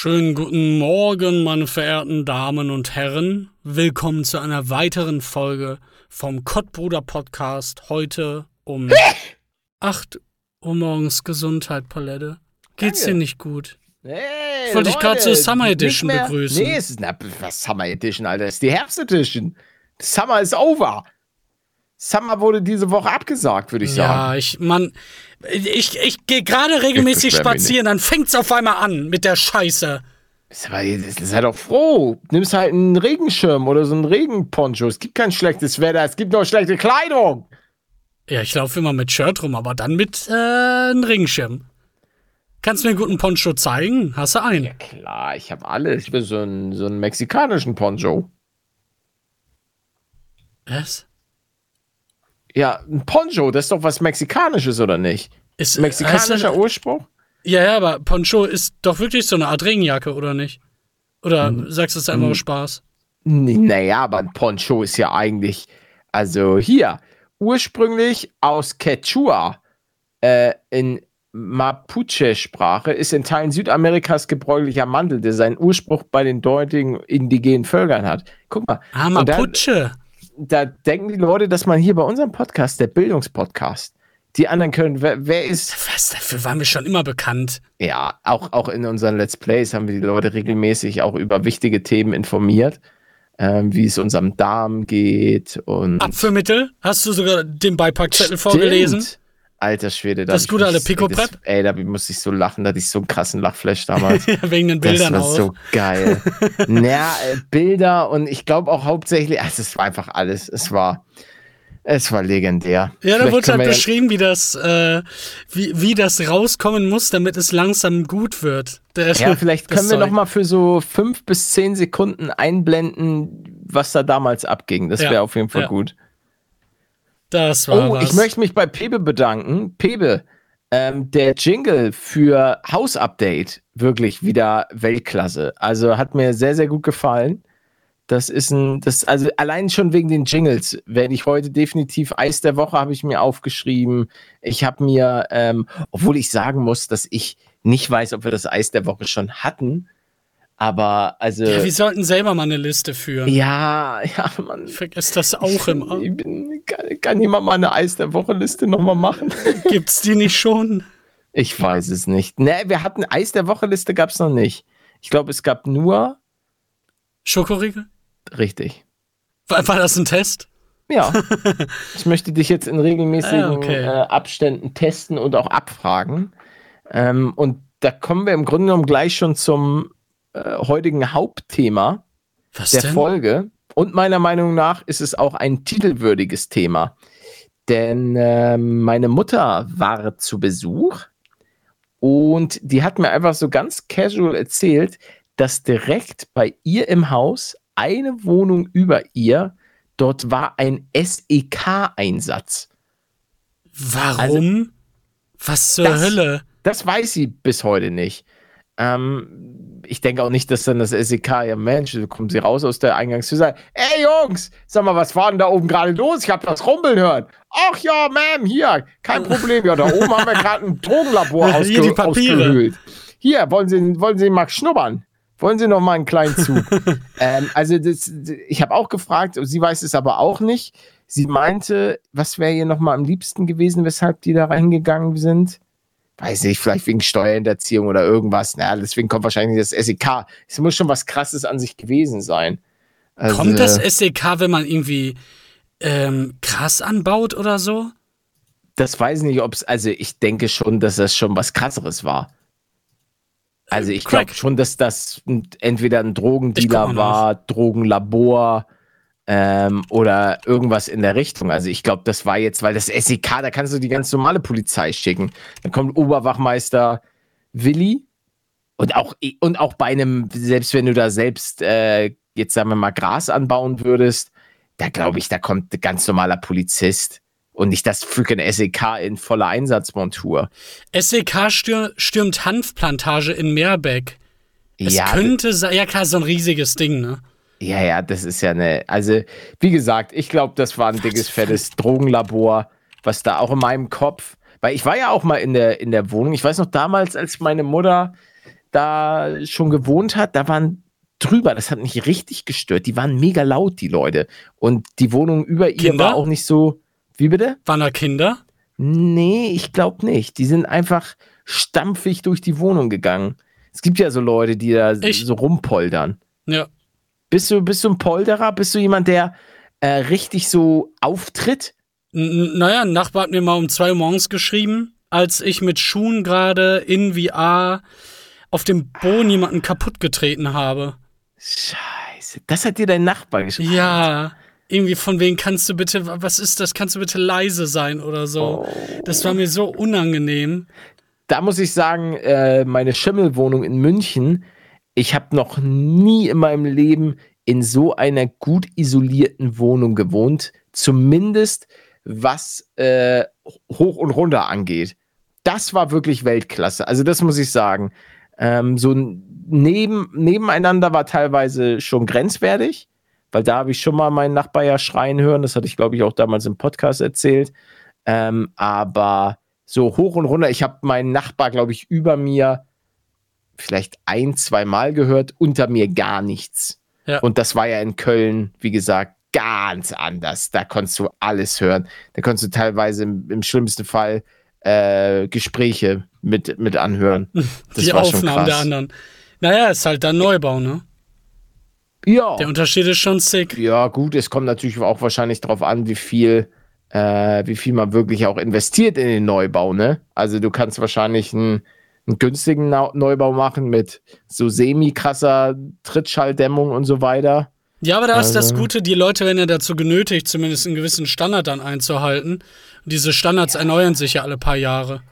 Schönen guten Morgen, meine verehrten Damen und Herren. Willkommen zu einer weiteren Folge vom Kottbruder Podcast. Heute um 8 Uhr morgens Gesundheit, Palette. Geht's Danke. dir nicht gut? Hey, Ich wollte dich gerade zur Summer Edition begrüßen. Nee, es ist na, was Summer Edition, Alter. Das ist die Herbst Edition. Summer ist over. Summer wurde diese Woche abgesagt, würde ich sagen. Ja, ich, Mann, ich, ich gehe gerade regelmäßig spazieren, dann fängt's auf einmal an mit der Scheiße. Ist aber, sei doch froh. Nimmst halt einen Regenschirm oder so einen Regenponcho. Es gibt kein schlechtes Wetter, es gibt nur schlechte Kleidung. Ja, ich laufe immer mit Shirt rum, aber dann mit äh, einem Regenschirm. Kannst du mir einen guten Poncho zeigen? Hast du einen? Klar, ich habe alles. Ich bin so einen, so einen mexikanischen Poncho. Was? Ja, ein Poncho, das ist doch was Mexikanisches, oder nicht? Ist, Mexikanischer heißt Ursprung? Ja, ja, aber Poncho ist doch wirklich so eine Art Regenjacke, oder nicht? Oder Hm. sagst du es einfach aus Spaß? Naja, aber ein Poncho ist ja eigentlich, also hier, ursprünglich aus Quechua äh, in Mapuche-Sprache, ist in Teilen Südamerikas gebräuchlicher Mantel, der seinen Ursprung bei den dortigen indigenen Völkern hat. Guck mal, Ah, Mapuche. Da denken die Leute, dass man hier bei unserem Podcast, der Bildungspodcast, die anderen können, wer, wer ist, Was, dafür waren wir schon immer bekannt. ja, auch, auch in unseren Let's Plays haben wir die Leute regelmäßig auch über wichtige Themen informiert, ähm, wie es unserem Darm geht und Apfelmittel? Hast du sogar den Beipackzettel vorgelesen? Alter Schwede, da Das gute alte Pico das- Prep? Ey, da musste ich so lachen, da hatte ich so einen krassen Lachflash damals. Ja, wegen den Das Bildern war auch. so geil. naja, äh, Bilder und ich glaube auch hauptsächlich, ach, es war einfach alles. Es war, es war legendär. ja, da Vielleicht wurde können halt beschrieben, wie das, äh, wie, wie das rauskommen muss, damit es langsam gut wird. Der- Ja, vielleicht das können wir Zeug. noch mal für so fünf bis zehn Sekunden einblenden, was da damals abging. Das Ja, wäre auf jeden Fall ja. gut. Das war Oh, was. ich möchte mich bei Pebe bedanken. Pebe, ähm, der Jingle für House Update wirklich wieder Weltklasse. Also hat mir sehr, sehr gut gefallen. Das ist ein, das, also allein schon wegen den Jingles werde ich heute definitiv Eis der Woche habe ich mir aufgeschrieben. Ich habe mir, ähm, obwohl ich sagen muss, dass ich nicht weiß, ob wir das Eis der Woche schon hatten, aber also ja, wir sollten selber mal eine Liste führen. ja, ja, man. Ich vergesse das auch immer. Bin, kann, kann jemand mal eine Eis der Woche Liste nochmal machen? Gibt's die nicht schon? Ich weiß es nicht. Ne, wir hatten Eis der Woche Liste gab es noch nicht. Ich glaube, es gab nur Schokoriegel? richtig. War, war das ein Test? Ja. ich möchte dich jetzt in regelmäßigen Ah, okay. äh, Abständen testen und auch abfragen. Ähm, und da kommen wir im Grunde genommen gleich schon zum äh, heutigen Hauptthema Was der denn? Folge. Und meiner Meinung nach ist es auch ein titelwürdiges Thema. Denn ähm, meine Mutter war zu Besuch und die hat mir einfach so ganz casual erzählt, dass direkt bei ihr im Haus eine Wohnung über ihr, dort war ein SEK-Einsatz. Warum? Was zur Das- Hölle? Das weiß sie bis heute nicht. Ähm, ich denke auch nicht, dass dann das SEK, ja Mensch, da kommen sie raus aus der Eingangstür sagen, ey Jungs, sag mal, was war denn da oben gerade los? Ich habe das Rumpeln hören. Ach ja, Ma'am, hier, kein Problem. Ja, da oben haben wir gerade ein Drogenlabor Hier ausge die Papiere. ausgehöhlt. Hier, wollen Sie, wollen Sie mal schnuppern? Wollen Sie noch mal einen kleinen Zug? ähm, also das, ich habe auch gefragt, sie weiß es aber auch nicht. Sie meinte, was wäre ihr noch mal am liebsten gewesen, weshalb die da reingegangen sind? Weiß nicht, vielleicht wegen Steuerhinterziehung oder irgendwas. Na, deswegen kommt wahrscheinlich das SEK. Es muss schon was Krasses an sich gewesen sein. Also, Kommt das SEK, wenn man irgendwie ähm, Gras anbaut oder so? das weiß ich nicht, ob es, also ich denke schon, dass das schon was Krasseres war. Also ich glaube schon, dass das entweder ein Drogendealer war, Drogenlabor ähm, oder irgendwas in der Richtung. Also ich glaube, das war jetzt, weil das SEK, da kannst du die ganz normale Polizei schicken. Dann kommt Oberwachmeister Willi und auch, und auch bei einem, selbst wenn du da selbst äh, jetzt sagen wir mal Gras anbauen würdest, da glaube ich, da kommt ein ganz normaler Polizist und nicht das freaking SEK in voller Einsatzmontur. SEK stür stürmt Hanfplantage in Meerbeck. Es ja, könnte sein, ja klar, so ein riesiges Ding, ne? Ja, ja, das ist ja eine. Also, wie gesagt, ich glaube, das war ein dickes, fettes Drogenlabor, was da auch in meinem Kopf. Weil ich war ja auch mal in der, in der Wohnung. Ich weiß noch damals, als meine Mutter da schon gewohnt hat, da waren drüber, das hat mich richtig gestört. Die waren mega laut, die Leute. Und die Wohnung über ihr Kinder? war auch nicht so. Wie bitte? Waren da Kinder? Nee, ich glaube nicht. Die sind einfach stampfig durch die Wohnung gegangen. Es gibt ja so Leute, die da Echt? so rumpoltern. Ja. Bist du, bist du ein Polderer? Bist du jemand, der äh, richtig so auftritt? N naja, ein Nachbar hat mir mal um zwei Uhr morgens geschrieben, als ich mit Schuhen gerade in VR auf dem Boden jemanden kaputt getreten habe. Scheiße. Das hat dir dein Nachbar geschrieben. Ja, irgendwie von wegen kannst du bitte, was ist das, kannst du bitte leise sein oder so. Das war mir so unangenehm. Da muss ich sagen, äh, meine Schimmelwohnung in München, ich habe noch nie in meinem Leben in so einer gut isolierten Wohnung gewohnt. Zumindest was äh, hoch und runter angeht. Das war wirklich Weltklasse. Also das muss ich sagen. Ähm, so neben, nebeneinander war teilweise schon grenzwertig, weil da habe ich schon mal meinen Nachbar ja schreien hören. Das hatte ich, glaube ich, auch damals im Podcast erzählt. Ähm, aber so hoch und runter, ich habe meinen Nachbar, glaube ich, über mir vielleicht ein, zwei Mal gehört, unter mir gar nichts. Ja. Und das war ja in Köln, wie gesagt, ganz anders. Da konntest du alles hören. Da konntest du teilweise im, im schlimmsten Fall äh, Gespräche mit, mit anhören. Das Die war schon Aufnahmen der krass. anderen. Naja, ist halt dann Neubau, ne? Ja. Der Unterschied ist schon sick. Ja, gut, es kommt natürlich auch wahrscheinlich darauf an, wie viel, äh, wie viel man wirklich auch investiert in den Neubau, ne? Also du kannst wahrscheinlich einen, einen günstigen Neubau machen mit so semi-krasser Trittschalldämmung und so weiter. Ja, aber da ist das Also- Gute, die Leute werden ja dazu genötigt, zumindest einen gewissen Standard dann einzuhalten. Und diese Standards erneuern sich ja alle paar Jahre.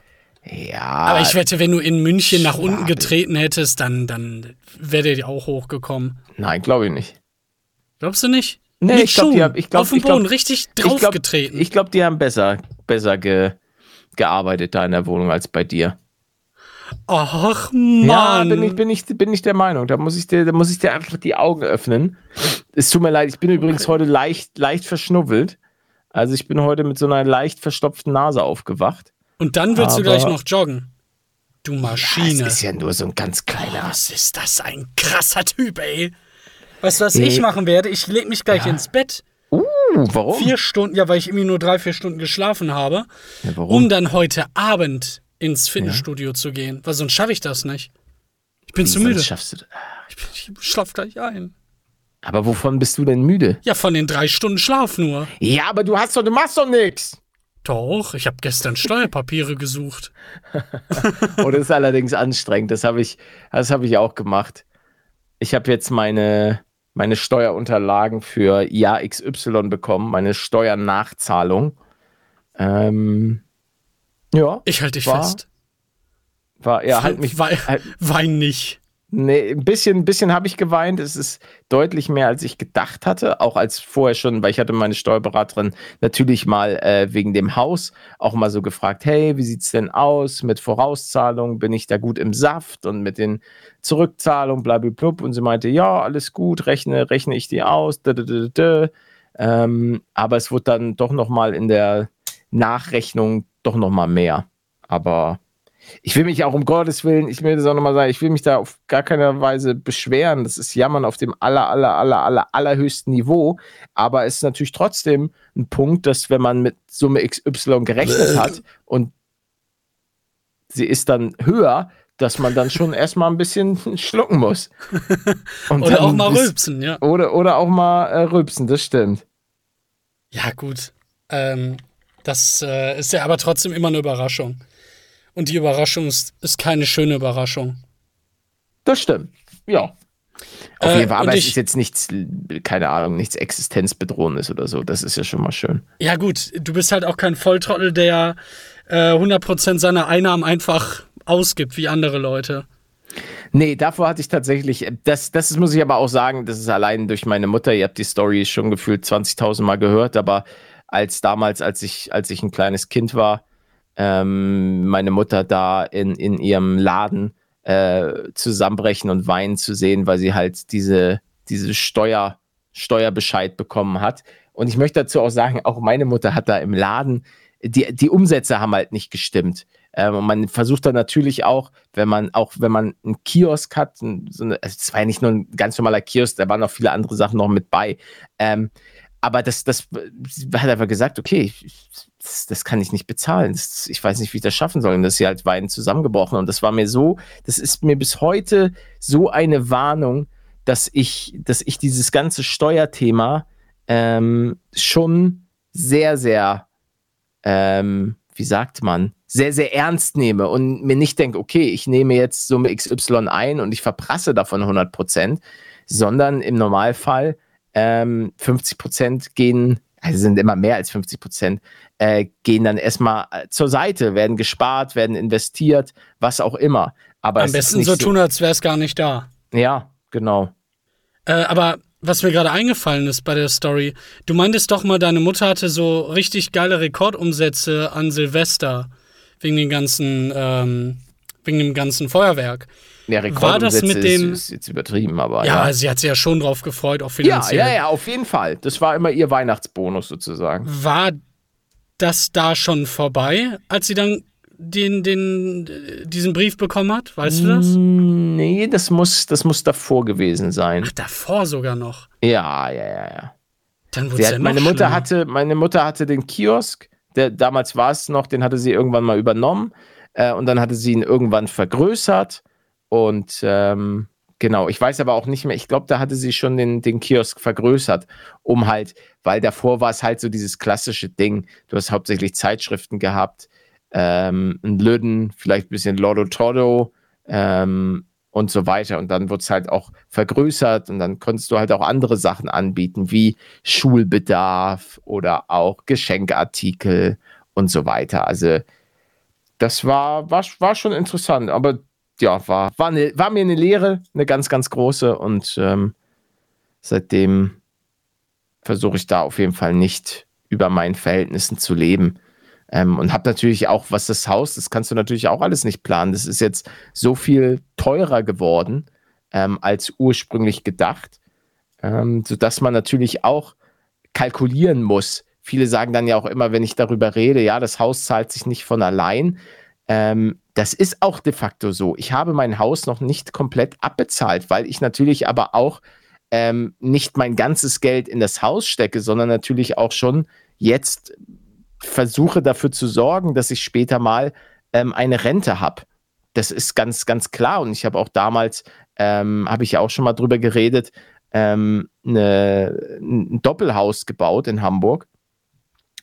Ja. Aber ich wette, wenn du in München nach unten getreten hättest, dann, dann wäre der auch hochgekommen. Nein, glaube ich nicht. Glaubst du nicht? Nee, Mit ich glaub, die haben- ich glaub- auf dem ich glaub- Boden richtig Ich glaube, draufgetreten. ich glaub, die haben besser, besser ge, gearbeitet da in der Wohnung als bei dir. Ach, Ja, Mann. bin ich, bin, ich, bin ich der Meinung. Da muss ich, dir, da muss ich dir einfach die Augen öffnen. Es tut mir leid, ich bin übrigens heute leicht, leicht verschnubbelt. Also ich bin heute mit so einer leicht verstopften Nase aufgewacht. Und dann willst du Aber- gleich noch joggen. Du Das Maschine. ist ja nur so ein ganz kleiner. Was ist das ein krasser Typ, ey? Weißt du, was Nee. ich machen werde? Ich leg mich gleich ins Bett. Uh, warum? Vier Stunden, ja, weil ich irgendwie nur drei, vier Stunden geschlafen habe, Ja, warum? um dann heute Abend ins Fitnessstudio zu gehen. Weil sonst schaffe ich das nicht. Ich bin Wie zu müde. Schaffst du das? Ich, bin, ich schlaf gleich ein. Aber wovon bist du denn müde? Ja, von den drei Stunden Schlaf nur. Ja, aber du hast doch, du machst doch nichts. Doch, ich habe gestern Steuerpapiere gesucht. Oh, das ist allerdings anstrengend. Das habe ich, das habe ich auch gemacht. Ich habe jetzt meine, meine Steuerunterlagen für Jahr XY bekommen, meine Steuernachzahlung. Ähm, ja, Ich halte dich War- fest. war, ja, halt mich. Wei Halt, Wein nicht. nee, ein bisschen, ein bisschen habe ich geweint. Es ist deutlich mehr, als ich gedacht hatte. Auch als vorher schon, weil ich hatte meine Steuerberaterin natürlich mal äh, wegen dem Haus auch mal so gefragt, hey, wie sieht's denn aus mit Vorauszahlung? Bin ich da gut im Saft und mit den Zurückzahlungen, blablabla. Und sie meinte, ja, alles gut, rechne, rechne ich die aus. Da, da, da. Ähm, aber es wurde dann doch noch mal in der Nachrechnung doch noch mal mehr. Aber ich will mich auch um Gottes Willen, ich will das auch nochmal sagen, ich will mich da auf gar keiner Weise beschweren. Das ist Jammern auf dem aller, aller, aller, aller, allerhöchsten Niveau. Aber es ist natürlich trotzdem ein Punkt, dass wenn man mit Summe XY gerechnet hat und sie ist dann höher, dass man dann schon erstmal ein bisschen schlucken muss. Oder auch mal rülpsen, ja. Oder, oder auch mal äh, rülpsen, das stimmt. Ja, gut. Ähm, das äh, ist ja aber trotzdem immer eine Überraschung. Und die Überraschung ist, ist keine schöne Überraschung. Das stimmt. Ja. Auf Äh, jeden Fall, und aber es ich- ist jetzt nichts, keine Ahnung, nichts Existenzbedrohendes oder so. Das ist ja schon mal schön. Ja, gut, du bist halt auch kein Volltrottel, der äh, 100% seiner Einnahmen einfach ausgibt, wie andere Leute. Nee, davor hatte ich tatsächlich, das, das muss ich aber auch sagen, das ist allein durch meine Mutter. Ihr habt die Story schon gefühlt 20.000 Mal gehört, aber als damals, als ich, als ich ein kleines Kind war, ähm, meine Mutter da in, in ihrem Laden äh, zusammenbrechen und weinen zu sehen, weil sie halt diese, diese Steuer, Steuerbescheid bekommen hat. Und ich möchte dazu auch sagen, auch meine Mutter hat da im Laden, die, die Umsätze haben halt nicht gestimmt. Ähm, und man versucht dann natürlich auch, wenn man auch, wenn man einen Kiosk hat, so also es war ja nicht nur ein ganz normaler Kiosk, da waren noch viele andere Sachen noch mit bei. Ähm, aber das, das hat einfach gesagt, okay, das, das kann ich nicht bezahlen. Das, ich weiß nicht, wie ich das schaffen soll. Und das ist halt Wein zusammengebrochen. Und das war mir so, das ist mir bis heute so eine Warnung, dass ich, dass ich dieses ganze Steuerthema ähm, schon sehr, sehr, ähm, wie sagt man, sehr, sehr ernst nehme und mir nicht denke, okay, ich nehme jetzt Summe XY ein und ich verprasse davon 100 Prozent, sondern im Normalfall ähm, 50 Prozent gehen, also sind immer mehr als 50 Prozent, äh, gehen dann erstmal äh, zur Seite, werden gespart, werden investiert, was auch immer. Aber Am besten so tun, als wäre es gar nicht da. Ja, genau. Äh, aber was mir gerade eingefallen ist bei der Story, du meintest doch mal, deine Mutter hatte so richtig geile Rekordumsätze an Silvester wegen den ganzen, ähm, wegen dem ganzen Feuerwerk. Ja, War das mit dem ist, ist jetzt übertrieben, aber ja, ja. sie hat sich ja schon drauf gefreut, auch finanziell. Ja, ja, ja, auf jeden Fall. Das war immer ihr Weihnachtsbonus sozusagen. War das da schon vorbei, als sie dann den, den, diesen Brief bekommen hat? Weißt du das? Nee, das muss, das muss davor gewesen sein. Ach, davor sogar noch. Ja, ja, ja, ja. Dann sie hat, ja meine Mutter schlimmer. hatte, meine Mutter hatte den Kiosk, der damals war es noch, den hatte sie irgendwann mal übernommen äh, und dann hatte sie ihn irgendwann vergrößert und ähm, genau, ich weiß aber auch nicht mehr, ich glaube, da hatte sie schon den, den Kiosk vergrößert, um halt, weil davor war es halt so dieses klassische Ding, du hast hauptsächlich Zeitschriften gehabt, ähm, ein Lüden, vielleicht ein bisschen Lotto Todo ähm, und so weiter. Und dann wird es halt auch vergrößert und dann konntest du halt auch andere Sachen anbieten, wie Schulbedarf oder auch Geschenkartikel und so weiter. Also das war, war, war schon interessant, aber ja, war, war, eine, war mir eine Lehre, eine ganz, ganz große und ähm, seitdem versuche ich da auf jeden Fall nicht über meinen Verhältnissen zu leben. Ähm, und habe natürlich auch, was das Haus, das kannst du natürlich auch alles nicht planen. Das ist jetzt so viel teurer geworden ähm, als ursprünglich gedacht, ähm, sodass man natürlich auch kalkulieren muss. Viele sagen dann ja auch immer, wenn ich darüber rede, ja, das Haus zahlt sich nicht von allein. Ähm, das ist auch de facto so. Ich habe mein Haus noch nicht komplett abbezahlt, weil ich natürlich aber auch ähm, nicht mein ganzes Geld in das Haus stecke, sondern natürlich auch schon jetzt versuche dafür zu sorgen, dass ich später mal ähm, eine Rente habe. Das ist ganz, ganz klar. Und ich habe auch damals, ähm, habe ich ja auch schon mal drüber geredet, ähm, eine, ein Doppelhaus gebaut in Hamburg.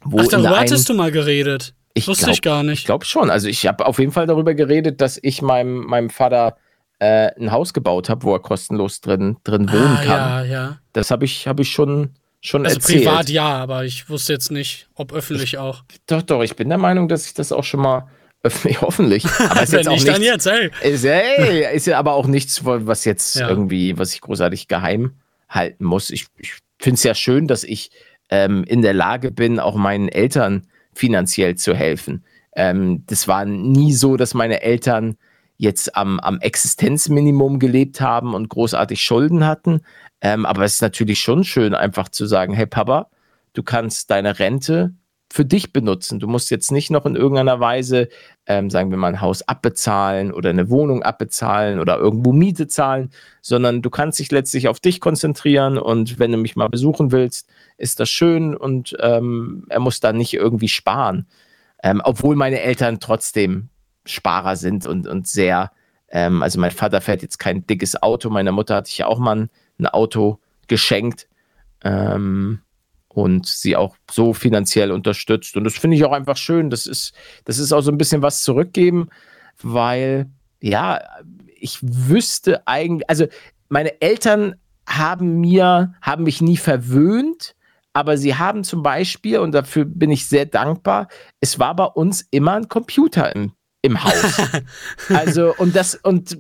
Wo Ach, darüber hattest du mal geredet. Ich Wusste glaub, ich gar nicht. Ich glaube schon. Also ich habe auf jeden Fall darüber geredet, dass ich meinem, meinem Vater äh, ein Haus gebaut habe, wo er kostenlos drin, drin wohnen ah, kann. Ja, ja. Das habe ich, hab ich schon, schon also erzählt. privat ja, aber ich wusste jetzt nicht, ob öffentlich ich, auch. Doch, doch, ich bin der Meinung, dass ich das auch schon mal öffentlich, hoffentlich. Aber ist jetzt auch nicht, dann jetzt, ey. Ist, ey, ist ja aber auch nichts, was jetzt ja. irgendwie, was ich großartig geheim halten muss. Ich, ich finde es ja schön, dass ich ähm, in der Lage bin, auch meinen Eltern finanziell zu helfen. Ähm, das war nie so, dass meine Eltern jetzt am, am Existenzminimum gelebt haben und großartig Schulden hatten. Ähm, aber es ist natürlich schon schön, einfach zu sagen, hey Papa, du kannst deine Rente für dich benutzen. Du musst jetzt nicht noch in irgendeiner Weise, ähm, sagen wir mal, ein Haus abbezahlen oder eine Wohnung abbezahlen oder irgendwo Miete zahlen, sondern du kannst dich letztlich auf dich konzentrieren und wenn du mich mal besuchen willst, ist das schön und ähm, er muss da nicht irgendwie sparen. Ähm, obwohl meine Eltern trotzdem Sparer sind und, und sehr, ähm, also mein Vater fährt jetzt kein dickes Auto, meine Mutter hatte ich ja auch mal ein ein Auto geschenkt ähm, und sie auch so finanziell unterstützt. Und das finde ich auch einfach schön. Das ist, das ist auch so ein bisschen was zurückgeben, weil ja, ich wüsste eigentlich, also meine Eltern haben mir, haben mich nie verwöhnt, aber sie haben zum Beispiel, und dafür bin ich sehr dankbar, es war bei uns immer ein Computer im, im Haus. also, und das, und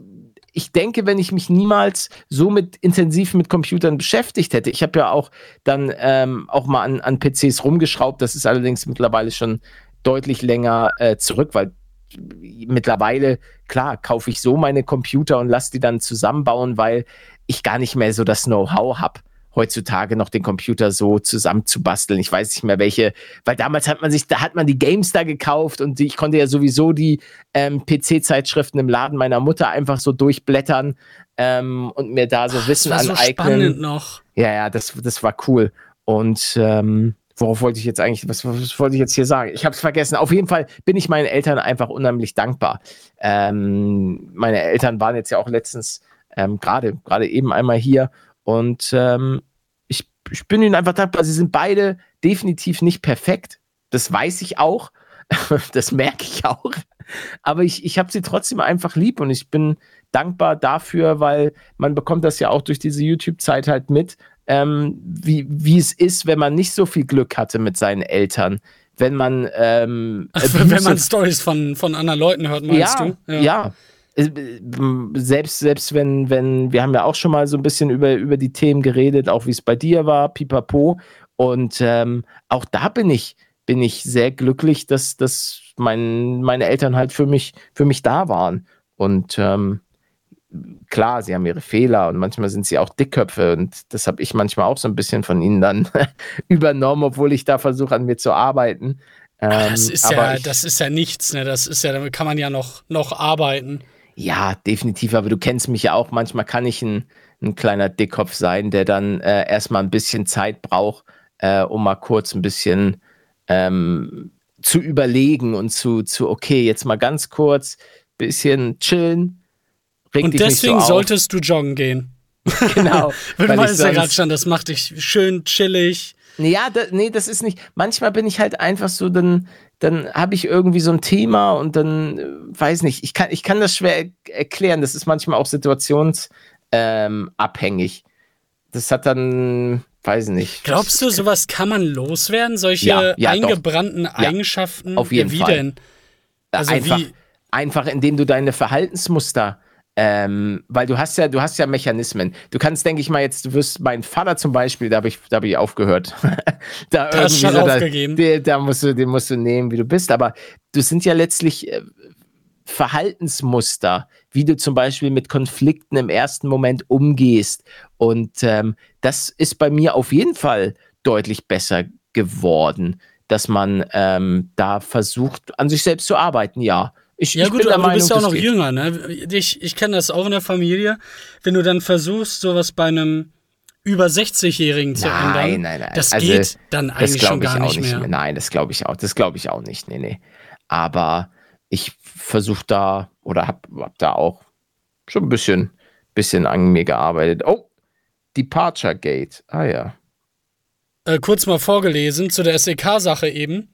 ich denke, wenn ich mich niemals so mit intensiv mit Computern beschäftigt hätte, ich habe ja auch dann ähm, auch mal an, an PCs rumgeschraubt, das ist allerdings mittlerweile schon deutlich länger äh, zurück, weil mittlerweile, klar, kaufe ich so meine Computer und lasse die dann zusammenbauen, weil ich gar nicht mehr so das Know-how habe. Heutzutage noch den Computer so zusammenzubasteln. Ich weiß nicht mehr welche, weil damals hat man sich, da hat man die Games da gekauft und ich konnte ja sowieso die ähm, PC-Zeitschriften im Laden meiner Mutter einfach so durchblättern ähm, und mir da so Ach, Wissen das war aneignen. So spannend noch. Ja, ja, das, das war cool. Und ähm, worauf wollte ich jetzt eigentlich, was, was wollte ich jetzt hier sagen? Ich habe es vergessen. Auf jeden Fall bin ich meinen Eltern einfach unheimlich dankbar. Ähm, meine Eltern waren jetzt ja auch letztens ähm, gerade gerade eben einmal hier und ähm, ich, ich bin ihnen einfach dankbar. Sie sind beide definitiv nicht perfekt. Das weiß ich auch. das merke ich auch. Aber ich, ich habe sie trotzdem einfach lieb und ich bin dankbar dafür, weil man bekommt das ja auch durch diese YouTube-Zeit halt mit, ähm, wie, wie es ist, wenn man nicht so viel Glück hatte mit seinen Eltern. Wenn man ähm, wenn man Stories von, von anderen Leuten hört, meinst ja, du? Ja. ja. Äh, selbst, selbst wenn, wenn, wir haben ja auch schon mal so ein bisschen über, über die Themen geredet, auch wie es bei dir war, pipapo. Und ähm, auch da bin ich, bin ich sehr glücklich, dass, dass mein, meine Eltern halt für mich, für mich da waren. Und ähm, klar, sie haben ihre Fehler und manchmal sind sie auch Dickköpfe und das habe ich manchmal auch so ein bisschen von ihnen dann übernommen, obwohl ich da versuche, an mir zu arbeiten. Ähm, das, ist ja, ich, das ist ja nichts, ne? Das ist ja, damit kann man ja noch, noch arbeiten. Ja, definitiv, aber du kennst mich ja auch. Manchmal kann ich ein, ein kleiner Dickkopf sein, der dann äh, erstmal ein bisschen Zeit braucht, äh, um mal kurz ein bisschen ähm, zu überlegen und zu, zu, okay, jetzt mal ganz kurz, bisschen chillen, und deswegen so solltest du joggen gehen. Genau. Wenn du meinst ja gerade schon, das macht dich schön chillig. Ja, da, nee, das ist nicht. Manchmal bin ich halt einfach so, dann, dann habe ich irgendwie so ein Thema und dann äh, weiß nicht, ich kann, ich kann das schwer erklären. Das ist manchmal auch situationsabhängig. Ähm, das hat dann, weiß nicht. Glaubst du, sowas kann man loswerden? Solche ja, ja, eingebrannten doch. Eigenschaften? Ja, auf jeden wie Fall. Denn? Also einfach, wie? einfach, indem du deine Verhaltensmuster ähm, weil du hast ja, du hast ja Mechanismen. Du kannst, denke ich mal, jetzt, du wirst meinen Vater zum Beispiel, da habe ich, da hab ich aufgehört. da du hast schon so, aufgegeben. Da, da, musst du, den musst du nehmen, wie du bist. Aber du sind ja letztlich äh, Verhaltensmuster, wie du zum Beispiel mit Konflikten im ersten Moment umgehst. Und ähm, das ist bei mir auf jeden Fall deutlich besser geworden, dass man ähm, da versucht, an sich selbst zu arbeiten, ja. Ich, ja ich gut, aber Meinung, du bist ja auch noch jünger, ne? Ich, ich kenne das auch in der Familie. Wenn du dann versuchst, sowas bei einem über 60-Jährigen zu nein, ändern, nein, nein. das also, geht dann eigentlich schon gar nicht, nicht mehr. Nein, das glaube ich auch. Das glaube ich auch nicht. Nee, nee. Aber ich versuche da oder habe hab da auch schon ein bisschen, bisschen an mir gearbeitet. Oh, Departure Gate. Ah ja. Äh, kurz mal vorgelesen zu der SEK-Sache eben.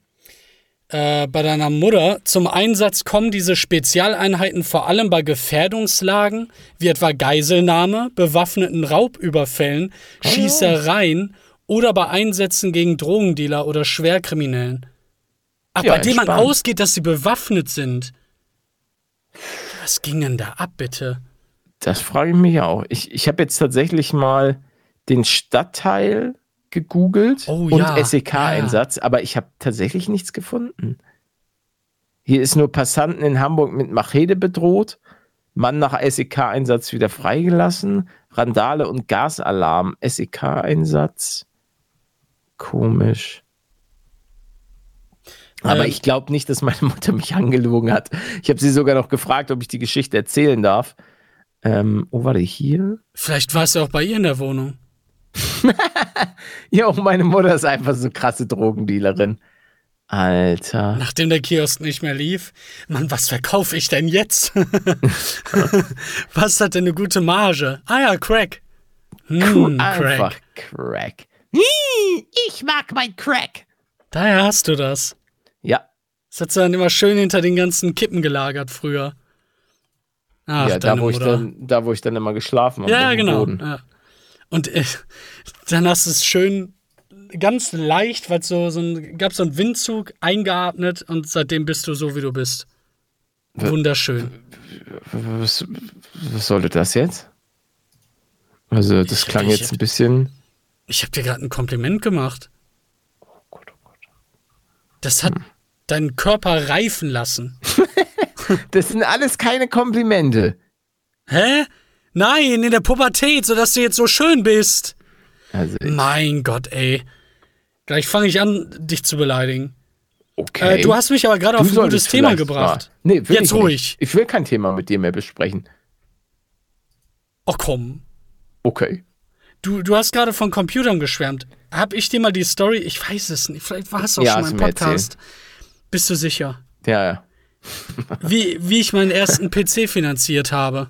Äh, bei deiner Mutter. Zum Einsatz kommen diese Spezialeinheiten vor allem bei Gefährdungslagen, wie etwa Geiselnahme, bewaffneten Raubüberfällen, oh. Schießereien oder bei Einsätzen gegen Drogendealer oder Schwerkriminellen. Ach, ja, bei denen man ausgeht, dass sie bewaffnet sind. Was ging denn da ab, bitte? Das frage ich mich auch. Ich, ich habe jetzt tatsächlich mal den Stadtteil gegoogelt oh, und ja, SEK-Einsatz, ja. aber ich habe tatsächlich nichts gefunden. Hier ist nur Passanten in Hamburg mit Machete bedroht, Mann nach SEK-Einsatz wieder freigelassen, Randale und Gasalarm, SEK-Einsatz. Komisch. Aber ähm, ich glaube nicht, dass meine Mutter mich angelogen hat. Ich habe sie sogar noch gefragt, ob ich die Geschichte erzählen darf. Ähm, oh, warte, hier? Vielleicht warst du auch bei ihr in der Wohnung. jo, meine Mutter ist einfach so krasse Drogendealerin. Alter. Nachdem der Kiosk nicht mehr lief, Mann, was verkaufe ich denn jetzt? was hat denn eine gute Marge? Ah ja, Crack. Hm, einfach Crack. Ich mag mein Crack. Daher hast du das. Ja. Das hat sie dann immer schön hinter den ganzen Kippen gelagert früher. Ach, ja, da wo, ich dann, da wo ich dann immer geschlafen habe. Ja, genau. Ja. Und äh, dann hast du es schön ganz leicht, weil so, so ein, gab so einen Windzug eingeatmet und seitdem bist du so, wie du bist. Wunderschön. Was, was sollte das jetzt? Also, das ich, klang ich, jetzt ein bisschen. Ich habe dir gerade ein Kompliment gemacht. Oh Gott, oh Gott. Das hat hm. deinen Körper reifen lassen. das sind alles keine Komplimente. Hä? Nein, in der Pubertät, sodass du jetzt so schön bist. Also Mein Gott, ey. Gleich fange ich an, dich zu beleidigen. okay. Äh, du hast mich aber gerade auf ein gutes Thema gebracht. mal- Nee, Jetzt ich nicht. ruhig. Ich will kein Thema mit dir mehr besprechen. Oh komm. Okay. Du, du hast gerade von Computern geschwärmt. Hab ich dir mal die Story, ich weiß es nicht, vielleicht war es auch Ja, schon mal im mir Podcast. Bist du sicher? Ja, ja. Wie, wie ich meinen ersten PC finanziert habe.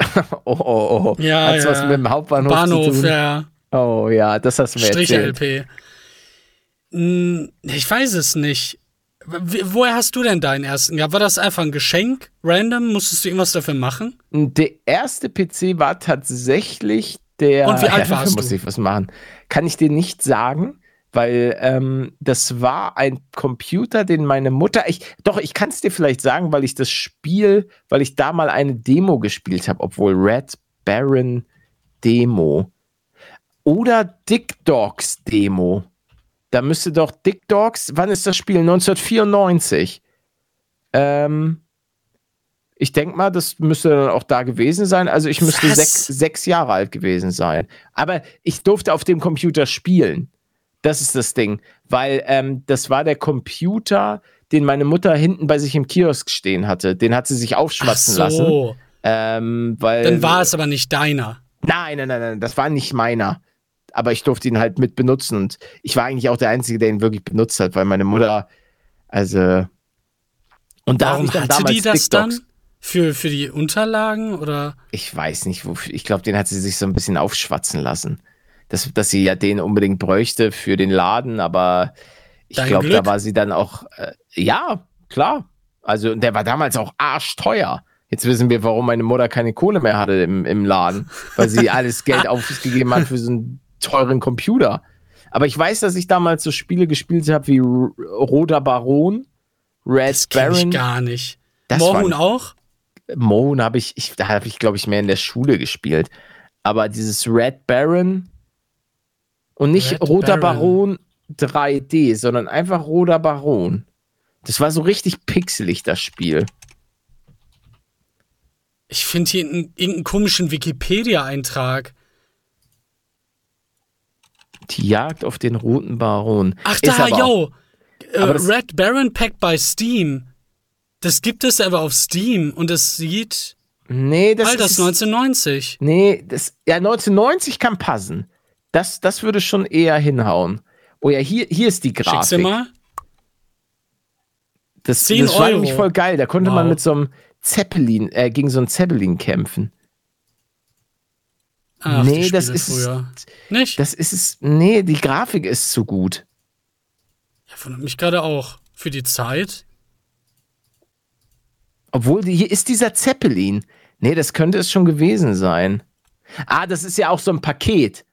Oh, oh, oh. Ja, Hat's ja. was mit dem Hauptbahnhof zu Bahnhof, tun? ja. Oh ja, das hast du mir erzählt. Strich-LP. Hm, Ich weiß es nicht. Woher hast du denn deinen ersten gehabt? War das einfach ein Geschenk? Random? Musstest du irgendwas dafür machen? Der erste PC war tatsächlich der. Und wie alt ja, warst muss du? ich was machen. Kann ich dir nicht sagen, weil ähm, das war ein Computer, den meine Mutter. Ich, doch, ich kann es dir vielleicht sagen, weil ich das Spiel, weil ich da mal eine Demo gespielt habe, obwohl Red Baron Demo. Oder Dick Dogs Demo. Da müsste doch Dick Dogs, wann ist das Spiel? 1994. Ähm, ich denke mal, das müsste dann auch da gewesen sein. Also ich müsste Was? sechs, sechs Jahre alt gewesen sein. Aber ich durfte auf dem Computer spielen. Das ist das Ding. Weil ähm, das war der Computer, den meine Mutter hinten bei sich im Kiosk stehen hatte. Den hat sie sich aufschwatzen lassen. so. Ähm, weil, Dann war es aber nicht deiner. Nein, nein, nein, nein, das war nicht meiner. Aber ich durfte ihn halt mit benutzen und ich war eigentlich auch der Einzige, der ihn wirklich benutzt hat, weil meine Mutter, also. Und Warum hatte die das dann? Für, für die Unterlagen oder? Ich weiß nicht, wofür. Ich glaube, den hat sie sich so ein bisschen aufschwatzen lassen. Dass, dass sie ja den unbedingt bräuchte für den Laden, aber ich glaube, da war sie dann auch. Äh, ja, klar. Also, der war damals auch arschteuer. Jetzt wissen wir, warum meine Mutter keine Kohle mehr hatte im, im Laden, weil sie alles Geld ausgegeben hat für so einen teuren Computer. Aber ich weiß, dass ich damals so Spiele gespielt habe wie R Roter Baron, Red Das kenn ich Baron. gar nicht. Das Morhun war- auch? Moan habe ich, ich, da habe ich, glaube ich, mehr in der Schule gespielt. Aber dieses Red Baron und nicht Red Roter Baron. Baron 3D, sondern einfach Roter Baron. Das war so richtig pixelig, das Spiel. Ich finde hier einen, irgendeinen komischen Wikipedia-Eintrag. Die Jagd auf den Roten Baron. Ach da, aber auch- yo. Äh, aber das- Red Baron Pack bei Steam. Das gibt es aber auf Steam und es sieht. Nee, das Alter, ist. 1990. Nee, das, ja, 1990 kann passen. Das, das würde schon eher hinhauen. Oh ja, hier, hier ist die Grafik. dir mal. Das, 10 das war Euro. nämlich voll geil. Da konnte Wow. man mit so einem Zeppelin, äh, gegen so einen Zeppelin kämpfen. Ach, nee, das ist früher. Nicht? Das ist es. Nee, die Grafik ist zu gut. ja, wundert mich gerade auch. Für die Zeit. Obwohl, hier ist dieser Zeppelin. Nee, das könnte es schon gewesen sein. Ah, das ist ja auch so ein Paket.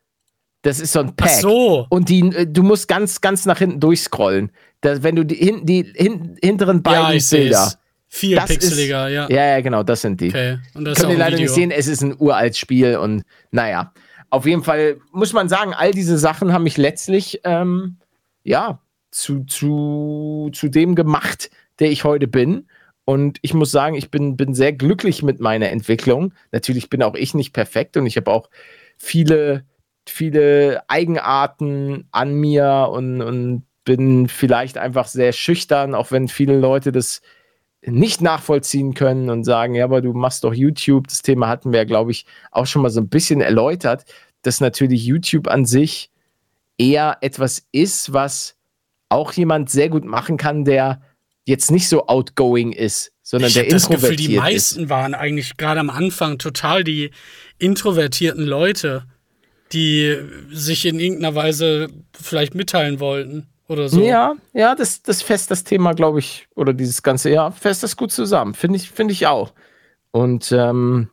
Das ist so ein Ach Pack. so. Und die, äh, du musst ganz, ganz nach hinten durchscrollen. Da, wenn du die, hin, die hin, hinteren beiden Ja, ich Bilder. es. Viel Das pixeliger, ist, ja. Ja, ja, genau, das sind die. Okay. Und das ihr ein leider Video. nicht sehen, es ist ein uraltes Spiel und naja. Auf jeden Fall muss man sagen, all diese Sachen haben mich letztlich ähm, ja zu, zu, zu dem gemacht, der ich heute bin. Und ich muss sagen, ich bin, bin sehr glücklich mit meiner Entwicklung. Natürlich bin auch ich nicht perfekt und ich habe auch viele, viele Eigenarten an mir und, und bin vielleicht einfach sehr schüchtern, auch wenn viele Leute das nicht nachvollziehen können und sagen, ja, aber du machst doch YouTube. Das Thema hatten wir ja, glaube ich, auch schon mal so ein bisschen erläutert, dass natürlich YouTube an sich eher etwas ist, was auch jemand sehr gut machen kann, der jetzt nicht so outgoing ist, sondern Ich der habe das Gefühl, introvertiert die ist. meisten waren eigentlich gerade am Anfang total die introvertierten Leute, die sich in irgendeiner Weise vielleicht mitteilen wollten oder so. Ja, ja, das, das fässt das Thema, glaube ich, oder dieses ganze Jahr, fässt das gut zusammen. Finde ich, finde ich auch. Und ähm,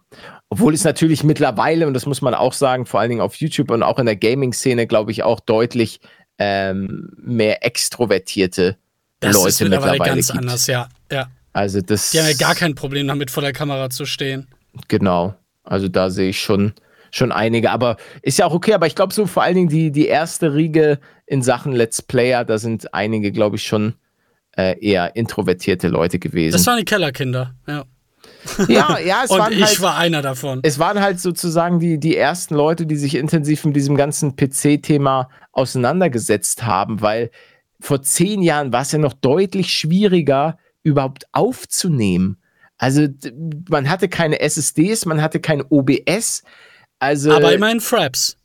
obwohl es natürlich mittlerweile, und das muss man auch sagen, vor allen Dingen auf YouTube und auch in der Gaming-Szene, glaube ich, auch deutlich ähm, mehr extrovertierte das Leute ist mittlerweile mittlerweile ganz gibt. anders, ja. ja. Also das Die haben ja gar kein Problem damit, vor der Kamera zu stehen. Genau. Also da sehe ich schon, schon einige. Aber ist ja auch okay. Aber ich glaube, so vor allen Dingen die, die erste Riege in Sachen Let's Player, da sind einige, glaube ich, schon äh, eher introvertierte Leute gewesen. Das waren die Kellerkinder, ja. Ja, ja, es Und waren ich halt, war einer davon. es waren halt sozusagen die, die ersten Leute, die sich intensiv mit diesem ganzen PC-Thema auseinandergesetzt haben, weil vor zehn Jahren war es ja noch deutlich schwieriger, überhaupt aufzunehmen. Also man hatte keine SSDs, man hatte kein OBS. Also Aber immerhin Fraps.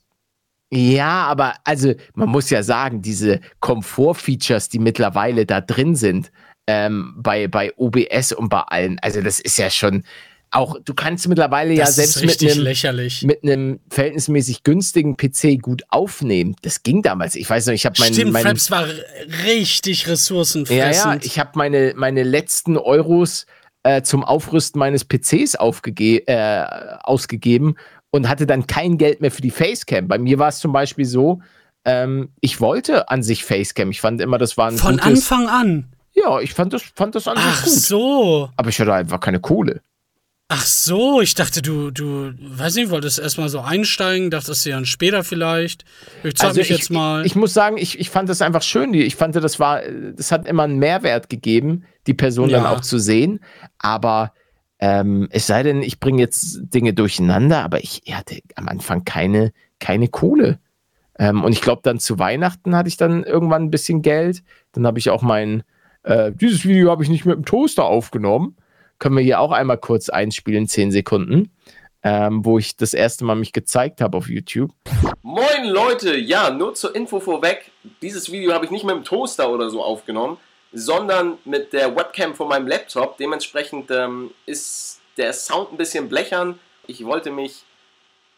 ja, aber also man muss ja sagen, diese Komfort-Features, die mittlerweile da drin sind, ähm, bei, bei OBS und bei allen, also das ist ja schon auch, du kannst mittlerweile ja Das selbst ist mit einem lächerlich. mit einem verhältnismäßig günstigen PC gut aufnehmen. Das ging damals. Ich weiß noch, ich habe mein, Stimmt, mein Fraps war richtig ja, ressourcenfressend. ja, ich habe meine, meine letzten Euros äh, zum Aufrüsten meines PCs aufgege äh, ausgegeben und hatte dann kein Geld mehr für die Facecam. Bei mir war es zum Beispiel so, ähm, ich wollte an sich Facecam. Ich fand immer, das war ein Von gutes. Anfang an. Ja, ich fand das, fand das an sich Ach gut. so. Aber ich hatte einfach keine Kohle. Ach so, ich dachte, du, du, weiß nicht, wolltest erstmal so einsteigen, dachtest du dann später vielleicht. Ich zeig mich Also ich, jetzt mal. Ich, ich muss sagen, ich, ich fand das einfach schön. Ich fand, das war, das hat immer einen Mehrwert gegeben, die Person dann Ja. auch zu sehen. Aber ähm, es sei denn, ich bringe jetzt Dinge durcheinander, aber ich hatte am Anfang keine, keine Kohle. Ähm, und ich glaube, dann zu Weihnachten hatte ich dann irgendwann ein bisschen Geld. Dann habe ich auch mein, äh, dieses Video habe ich nicht mit dem Toaster aufgenommen. Können wir hier auch einmal kurz einspielen, 10 Sekunden, ähm, wo ich das erste Mal mich gezeigt habe auf YouTube. Moin Leute, ja, nur zur Info vorweg, dieses Video habe ich nicht mit dem Toaster oder so aufgenommen, sondern mit der Webcam von meinem Laptop. Dementsprechend ähm, ist der Sound ein bisschen blechern. Ich wollte mich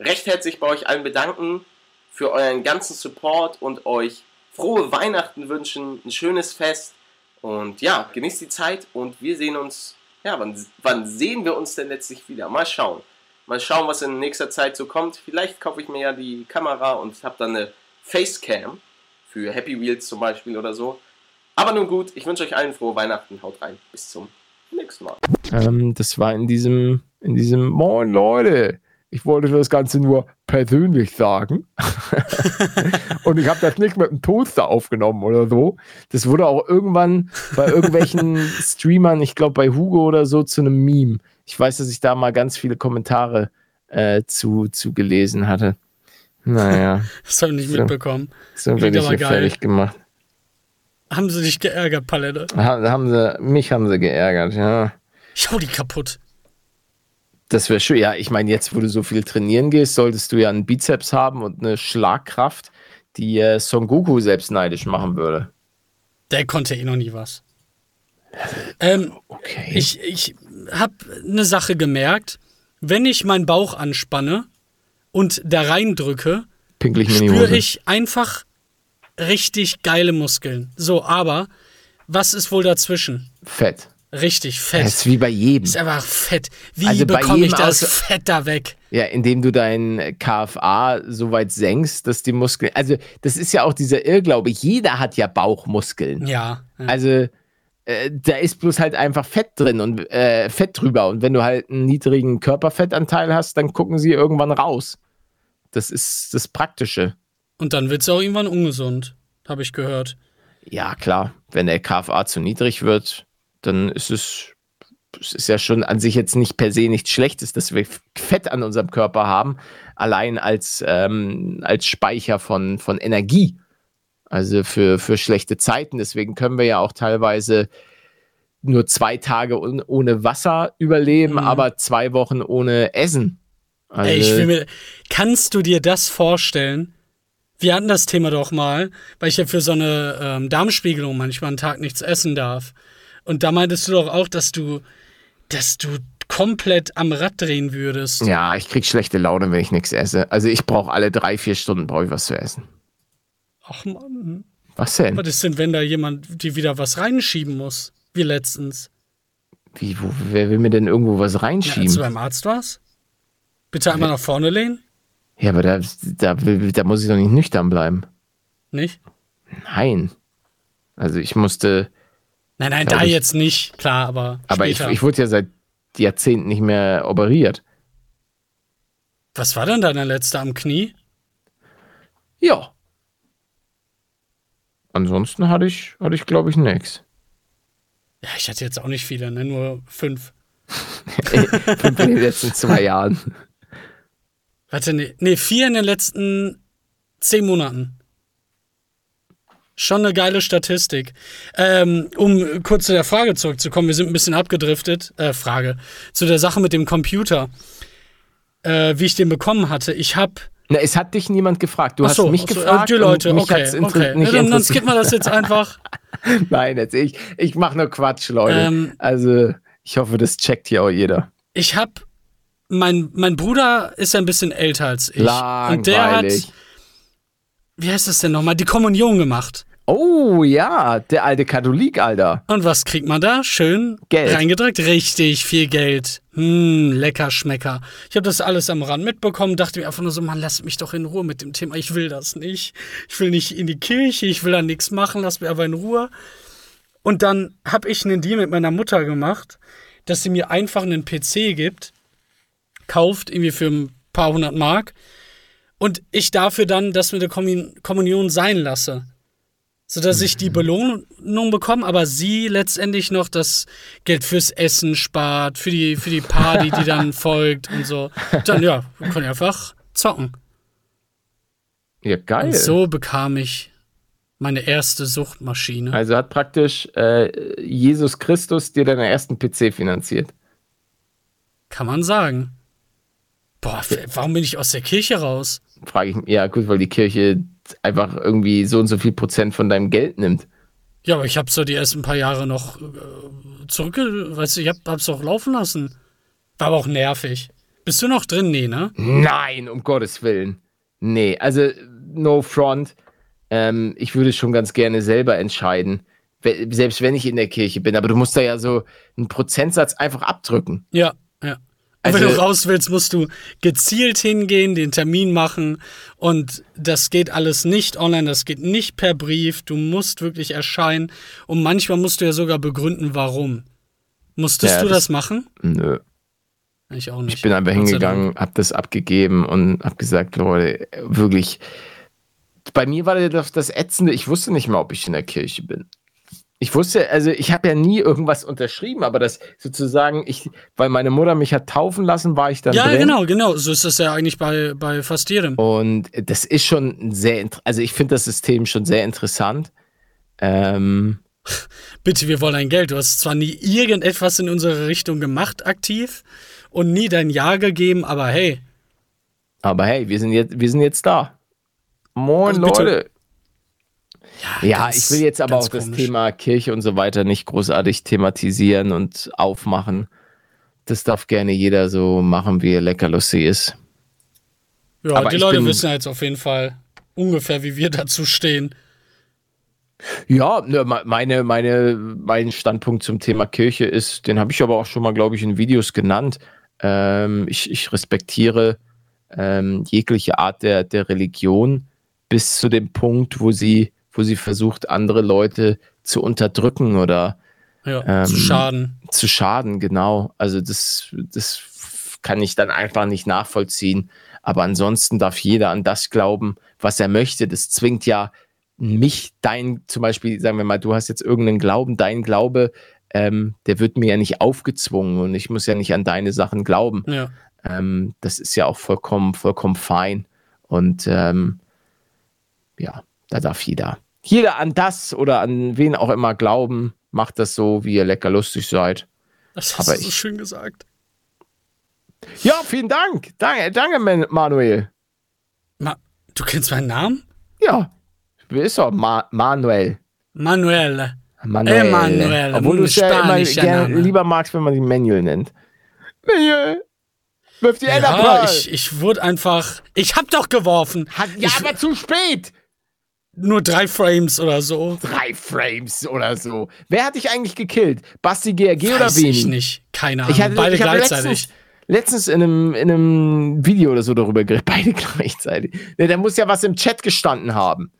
recht herzlich bei euch allen bedanken für euren ganzen Support und euch frohe Weihnachten wünschen, ein schönes Fest und ja, genießt die Zeit und wir sehen uns, ja, wann, wann sehen wir uns denn letztlich wieder? Mal schauen. Mal schauen, was in nächster Zeit so kommt. Vielleicht kaufe ich mir ja die Kamera und habe dann eine Facecam für Happy Wheels zum Beispiel oder so. Aber nun gut, ich wünsche euch allen frohe Weihnachten. Haut rein. Bis zum nächsten Mal. Ähm, das war in diesem, in diesem Moin Leute. Ich wollte das Ganze nur persönlich sagen. Und ich habe das nicht mit einem Toaster aufgenommen oder so. Das wurde auch irgendwann bei irgendwelchen Streamern, ich glaube bei Hugo oder so, zu einem Meme. Ich weiß, dass ich da mal ganz viele Kommentare äh, zu, zu gelesen hatte. Naja, das habe ich nicht So. mitbekommen. so bin ich aber hier geil. fertig gemacht. Haben sie dich geärgert, Palette? Ha, haben sie, mich haben sie geärgert, ja. Ich hau die kaputt. Das wäre schön. Ja, ich meine, jetzt, wo du so viel trainieren gehst, solltest du ja einen Bizeps haben und eine Schlagkraft, die äh, Son Goku selbst neidisch machen würde. Der konnte eh noch nie was. Ähm, Okay. ich ich habe eine Sache gemerkt. Wenn ich meinen Bauch anspanne und da reindrücke, spüre ich einfach richtig geile Muskeln. So, aber was ist wohl dazwischen? Fett. Richtig Das fett. ist wie bei jedem. Ist einfach fett. Wie Also bekomme ich das aus- Fett da weg? Ja, indem du dein KFA so weit senkst, dass die Muskeln. Also, das ist ja auch dieser Irrglaube. Jeder hat ja Bauchmuskeln. Ja. ja. Also, äh, da ist bloß halt einfach Fett drin und äh, Fett drüber. Und wenn du halt einen niedrigen Körperfettanteil hast, dann gucken sie irgendwann raus. Das ist das Praktische. Und dann wird es auch irgendwann ungesund, habe ich gehört. Ja, klar. Wenn der KFA zu niedrig wird, dann ist es, es ist ja schon an sich jetzt nicht per se nichts Schlechtes, dass wir Fett an unserem Körper haben, allein als, ähm, als Speicher von, von Energie. Also für, für schlechte Zeiten. Deswegen können wir ja auch teilweise nur zwei Tage ohne Wasser überleben, Mhm. aber zwei Wochen ohne Essen. Also, Ey, ich will mir, kannst du dir das vorstellen? Wir hatten das Thema doch mal, weil ich ja für so eine ähm, Darmspiegelung manchmal einen Tag nichts essen darf. Und da meintest du doch auch, dass du, dass du komplett am Rad drehen würdest. ja, ich krieg schlechte Laune, wenn ich nichts esse. Also ich brauche alle drei, vier Stunden brauche ich was zu essen. Ach man, Was denn? was ist denn, wenn da jemand dir wieder was reinschieben muss? Wie letztens. Wie, wo, wer will mir denn irgendwo was Ja, als du reinschieben? beim Arzt warst? Bitte einmal nach vorne lehnen? Ja, aber da, da, da muss ich doch nicht nüchtern bleiben. Nicht? Nein. Also ich musste, Nein, nein, da ich. jetzt nicht, klar, aber. aber ich, ich wurde ja seit Jahrzehnten nicht mehr operiert. Was war denn deine letzte am Knie? Ja. Ansonsten hatte ich, hatte ich glaube ich, nichts. Ja, ich hatte jetzt auch nicht viele, ne? Nur fünf. fünf in den letzten zwei Jahren. Warte, nee, nee, vier in den letzten zehn Monaten. Schon eine geile Statistik. Ähm, um kurz zu der Frage zurückzukommen, wir sind ein bisschen abgedriftet. Äh, Frage. Zu der Sache mit dem Computer. Äh, wie ich den bekommen hatte. Ich habe Na, es hat dich niemand gefragt. Du so, hast mich so, gefragt. äh, die Leute, und mich okay, hat's okay. Nicht Ja, dann, dann skippen wir das jetzt einfach. Nein, jetzt ich, ich mache nur Quatsch, Leute. Ähm, also, ich hoffe, das checkt hier auch jeder. Ich habe mein, mein Bruder ist ja ein bisschen älter als ich. Und der hat, Langweilig. wie heißt das denn nochmal, die Kommunion gemacht. Oh ja, der alte Katholik, Alter. Und was kriegt man da? Schön Geld. reingedrückt. Richtig, viel Geld. Hm, lecker Schmecker. Ich habe das alles am Rand mitbekommen, dachte mir einfach nur so, Mann, lass mich doch in Ruhe mit dem Thema. Ich will das nicht. Ich will nicht in die Kirche, ich will da nichts machen, lass mir aber in Ruhe. Und dann habe ich einen Deal mit meiner Mutter gemacht, dass sie mir einfach einen PC gibt, kauft irgendwie für ein paar hundert Mark und ich dafür dann das mit der Kommun- Kommunion sein lasse. Sodass ich die Belohnung bekomme, aber sie letztendlich noch das Geld fürs Essen spart, für die, für die Party, die dann folgt und so. Dann, ja, wir können einfach zocken. Ja, geil. Und so bekam ich meine erste Suchtmaschine. Also hat praktisch äh, Jesus Christus dir deinen ersten PC finanziert. Kann man sagen. Boah, warum bin ich aus der Kirche raus? Frage ich mich, ja gut, weil die Kirche einfach irgendwie so und so viel Prozent von deinem Geld nimmt. Ja, aber ich habe so die ersten paar Jahre noch äh, zurückge... Weißt du, ich hab, hab's auch laufen lassen. War aber auch nervig. Bist du noch drin? Nee, ne? Nein, um Gottes Willen. Nee, also no front. Ähm, ich würde schon ganz gerne selber entscheiden, selbst wenn ich in der Kirche bin. Aber du musst da ja so einen Prozentsatz einfach abdrücken. Ja, ja. Und wenn Also- du raus willst, musst du gezielt hingehen, den Termin machen. Und das geht alles nicht online, das geht nicht per Brief. Du musst wirklich erscheinen. Und manchmal musst du ja sogar begründen, warum. Musstest Ja, du das- das machen? Nö. Ich auch nicht. Ich bin Dank. hingegangen, hab das abgegeben und hab gesagt, Leute, wirklich. Bei mir war das das Ätzende, ich wusste nicht mal, ob ich in der Kirche bin. Ich wusste, also ich habe ja nie irgendwas unterschrieben, aber das sozusagen, ich, weil meine Mutter mich hat taufen lassen, war ich dann Ja, drin. genau, genau. So ist das ja eigentlich bei, bei fast jedem. Und das ist schon sehr, also ich finde das System schon sehr interessant. Ähm, Bitte, wir wollen dein Geld. Du hast zwar nie irgendetwas in unsere Richtung gemacht, aktiv, und nie dein Ja gegeben, aber hey, aber hey, wir sind jetzt, wir sind jetzt da. Moin, Also. Leute. Ja, ganz- ich will jetzt aber auch das komisch. Thema Kirche und so weiter nicht großartig thematisieren und aufmachen. Das darf gerne jeder so machen, wie er lecker lustig ist. Ja, Aber die Leute bin- wissen ja jetzt auf jeden Fall ungefähr, wie wir dazu stehen. Ja, ne, me- meine, meine, mein Standpunkt zum Thema Kirche ist, den habe ich aber auch schon mal, glaube ich, in Videos genannt. Ähm, ich, ich respektiere ähm, jegliche Art der, der Religion bis zu dem Punkt, wo sie, wo sie versucht, andere Leute zu unterdrücken oder Ja, zu Ähm, schaden. zu schaden, genau. Also das, das kann ich dann einfach nicht nachvollziehen. Aber ansonsten darf jeder an das glauben, was er möchte. Das zwingt ja mich, dein, zum Beispiel, sagen wir mal, du hast jetzt irgendeinen Glauben, dein Glaube, ähm, der wird mir ja nicht aufgezwungen und ich muss ja nicht an deine Sachen glauben. Ja. Ähm, das ist ja auch vollkommen, vollkommen fein. Und ähm, ja, da darf jeder. Jeder an das oder an wen auch immer glauben, macht das so, wie ihr lecker lustig seid. Das hast Aber du so ich- schön gesagt. Ja, vielen Dank. Danke, danke Man- Manuel. Ma du kennst meinen Namen? Ja, wer ist er? Ma Manuel. Manuel. Manuel. Emanuel, Obwohl du es ja immer gerne lieber magst, wenn man dich Manuel nennt. Manuel. Wirf die Ja, ich, ich wurde einfach. Ich hab doch geworfen. Hat, ja, ich, aber zu spät. Nur drei Frames oder so. Drei Frames oder so. Wer hat dich eigentlich gekillt? Basti GRG oder Weiß Vini? ich nicht. Keine Ahnung. Ich hatte, Beide ich gleichzeitig. letztens, letztens in, einem, in einem Video oder so darüber geredet. Beide gleichzeitig. Ne, da muss ja was im Chat gestanden haben.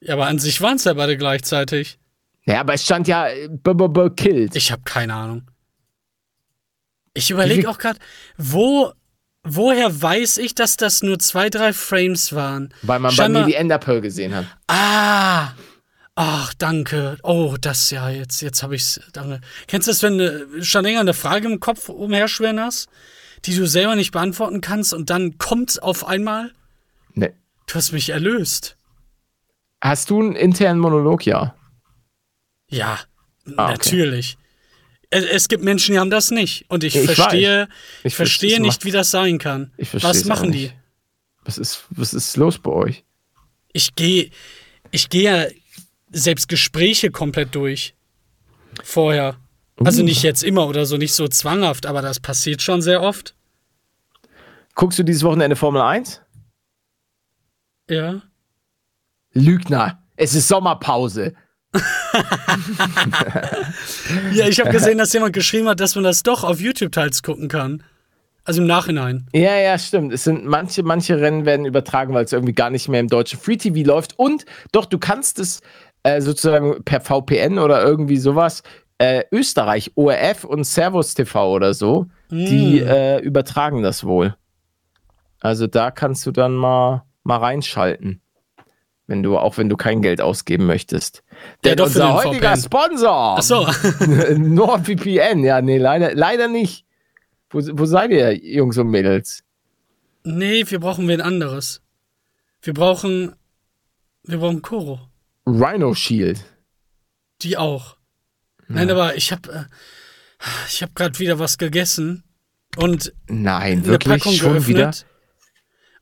Ja, aber an sich waren es ja beide gleichzeitig. Ja, aber es stand ja äh, b -b -b killed. Ich habe keine Ahnung. Ich überlege auch gerade, wo, woher weiß ich, dass das nur zwei, drei Frames waren? Weil man Scheinbar- bei mir die Enderpearl gesehen hat. Ah! Ach, danke. Oh, das ja, jetzt, jetzt habe ich's. Danke. Kennst du das, wenn du schon länger eine Frage im Kopf umherschwirren hast, die du selber nicht beantworten kannst und dann kommt's auf einmal? Nee. Du hast mich erlöst. Hast du einen internen Monolog? Ja. Ja, Ah, okay. natürlich. Es, gibt Menschen, die haben das nicht. Und ich, Ich verstehe, Ich verstehe nicht, wie das sein kann. Was machen die? Was ist, was ist los bei euch? Ich gehe ich gehe ja selbst Gespräche komplett durch. Vorher. Also Uh. nicht jetzt immer oder so, nicht so zwanghaft, aber das passiert schon sehr oft. Guckst du dieses Wochenende Formel 1? Ja. Lügner. Es ist Sommerpause. Ja, ich habe gesehen, dass jemand geschrieben hat, dass man das doch auf YouTube teils gucken kann. Also im Nachhinein. Ja, ja, stimmt. Es sind manche, manche Rennen werden übertragen, weil es irgendwie gar nicht mehr im deutschen Free TV läuft. Und doch, du kannst es äh, sozusagen per VPN oder irgendwie sowas. Äh, Österreich, ORF und Servus TV oder so, die äh, übertragen das wohl. Also da kannst du dann mal, mal reinschalten. Wenn du, auch wenn du kein Geld ausgeben möchtest. Ja, Denn unser heutiger VPN. Sponsor. Ach so. NordVPN, ja, nee, leider, leider nicht. Wo, wo seid ihr, Jungs und Mädels? Nee, wir brauchen wen anderes. Wir brauchen. Wir brauchen Koro. Rhino Shield. Die auch. Nein, aber ich habe äh, ich habe gerade wieder was gegessen und Nein, wirklich Packung schon geöffnet. wieder.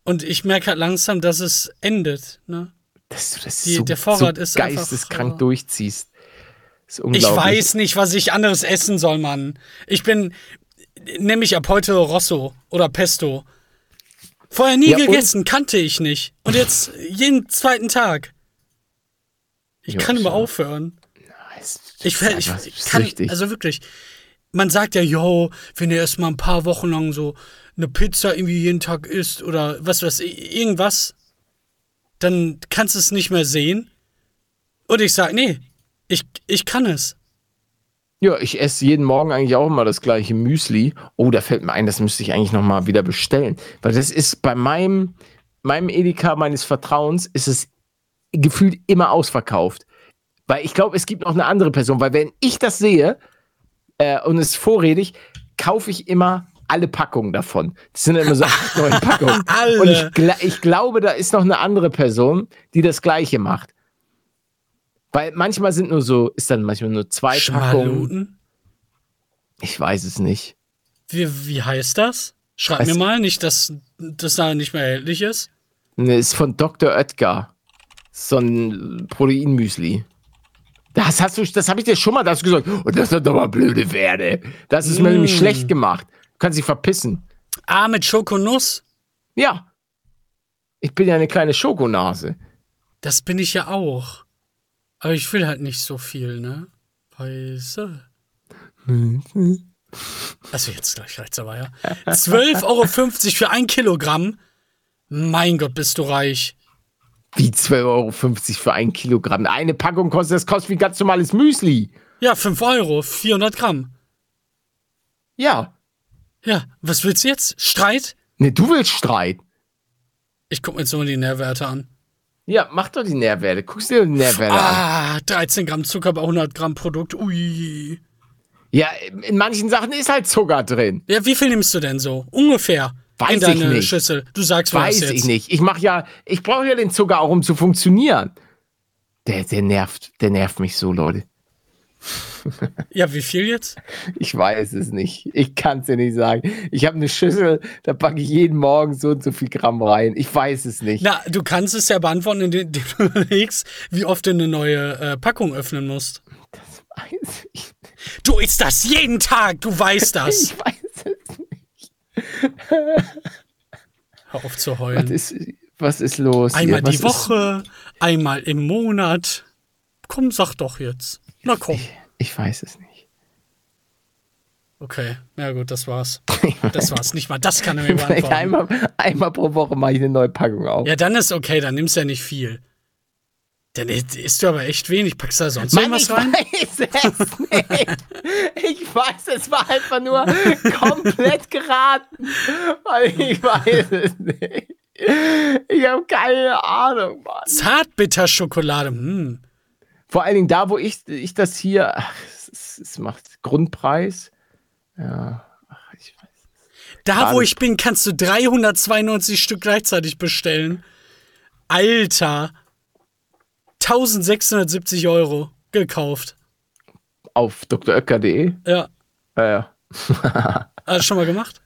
Und ich merke halt langsam, dass es endet. Ne? Dass du das Die- so, der Vorrat so ist einfach, geisteskrank äh, durchziehst. Das ist Ich unglaublich. weiß nicht, was ich anderes essen soll, Mann. Ich bin nämlich ab heute Rosso oder Pesto. Vorher nie Ja, gegessen, kannte ich nicht. Und jetzt jeden zweiten Tag. Ich Jo, kann immer aufhören. Es Ich, ich, einfach ich kann, süchtig. also wirklich, man sagt ja, yo, wenn ihr erst mal ein paar Wochen lang so eine Pizza irgendwie jeden Tag isst oder was weiß ich, irgendwas, dann kannst du es nicht mehr sehen. Und ich sag, nee, ich, ich kann es. ja, ich esse jeden Morgen eigentlich auch immer das gleiche Müsli. Oh, da fällt mir ein, das müsste ich eigentlich noch mal wieder bestellen. Weil das ist bei meinem, meinem Edeka meines Vertrauens, ist es gefühlt immer ausverkauft. Weil ich glaube, es gibt noch eine andere Person. Weil wenn ich das sehe äh, und es ist vorrätig, kaufe ich immer alle Packungen davon. Das sind immer so acht, neun Packungen. Alle. Und ich, ich glaube, da ist noch eine andere Person, die das Gleiche macht. Weil manchmal sind nur so, ist dann manchmal nur zwei Packungen. Schmaluten? Ich weiß es nicht. Wie, wie heißt das? Schreib Weiß- mir mal, nicht, dass das da nicht mehr erhältlich ist. Ne, ist von Dr. Oetker. So ein Proteinmüsli. Das hast du, das habe ich dir schon mal dazu gesagt. Und das sind doch mal blöde Pferde. Das ist mir Mm. nämlich schlecht gemacht. Du kannst dich verpissen. Ah, mit Schokonuss? Ja. Ich bin ja eine kleine Schokonase. Das bin ich ja auch. Aber ich will halt nicht so viel, ne? Weiße. Also jetzt gleich reicht's aber, ja. 12,50 Euro für ein Kilogramm. Mein Gott, bist du reich. Wie 12,50 Euro für ein Kilogramm. Eine Packung kostet, das kostet wie ganz normales Müsli. Ja, 5 Euro, 400 Gramm. Ja. Ja, was willst du jetzt? Streit? Ne, du willst Streit. Ich guck mir jetzt nochmal die Nährwerte an. Ja, mach doch die Nährwerte. Guckst dir die Nährwerte an. Ah, 13 Gramm Zucker bei 100 Gramm Produkt. Ui. Ja, in manchen Sachen ist halt Zucker drin. Ja, wie viel nimmst du denn so? Ungefähr. Weiß in deine ich nicht. Schüssel. Du sagst mir Weiß jetzt. ich nicht. Ich mach ja, ich brauche ja den Zucker auch, um zu funktionieren. Der, der nervt, der nervt mich so, Leute. Ja, wie viel jetzt? Ich weiß es nicht. Ich kann es dir nicht sagen. Ich habe eine Schüssel, da packe ich jeden Morgen so und so viel Gramm rein. Ich weiß es nicht. Na, du kannst es ja beantworten, indem du überlegst, wie oft du eine neue äh, Packung öffnen musst. Weiß ich, Du isst das jeden Tag, du weißt das. ich weiß es nicht. Hör auf zu Was heulen. ist, was ist los? Einmal die Was Woche, einmal im Monat. Komm, sag doch jetzt. Na komm. Ist, ich weiß es nicht. Okay, na gut, das war's. Das war's. Nicht mal das kann er mir beantworten. einmal, einmal pro Woche mache ich eine neue Packung auf. Ja, dann ist okay, dann nimmst du ja nicht viel. Dann isst du aber echt wenig. Packst du da sonst Mann, irgendwas ich rein? weiß es nicht. Ich weiß, es war einfach nur komplett geraten. Ich weiß es nicht. Ich habe keine Ahnung, Mann. Zartbitterschokolade. Hm. Vor allen Dingen da, wo ich, ich das hier, ach, es, es macht Grundpreis. Ja, ach, ich weiß. Da, wo ich bin, kannst du 392 Stück gleichzeitig bestellen. Alter. 1670 Euro gekauft. Auf dröcker.de. Ja. Ja, ja. Hast du schon mal gemacht?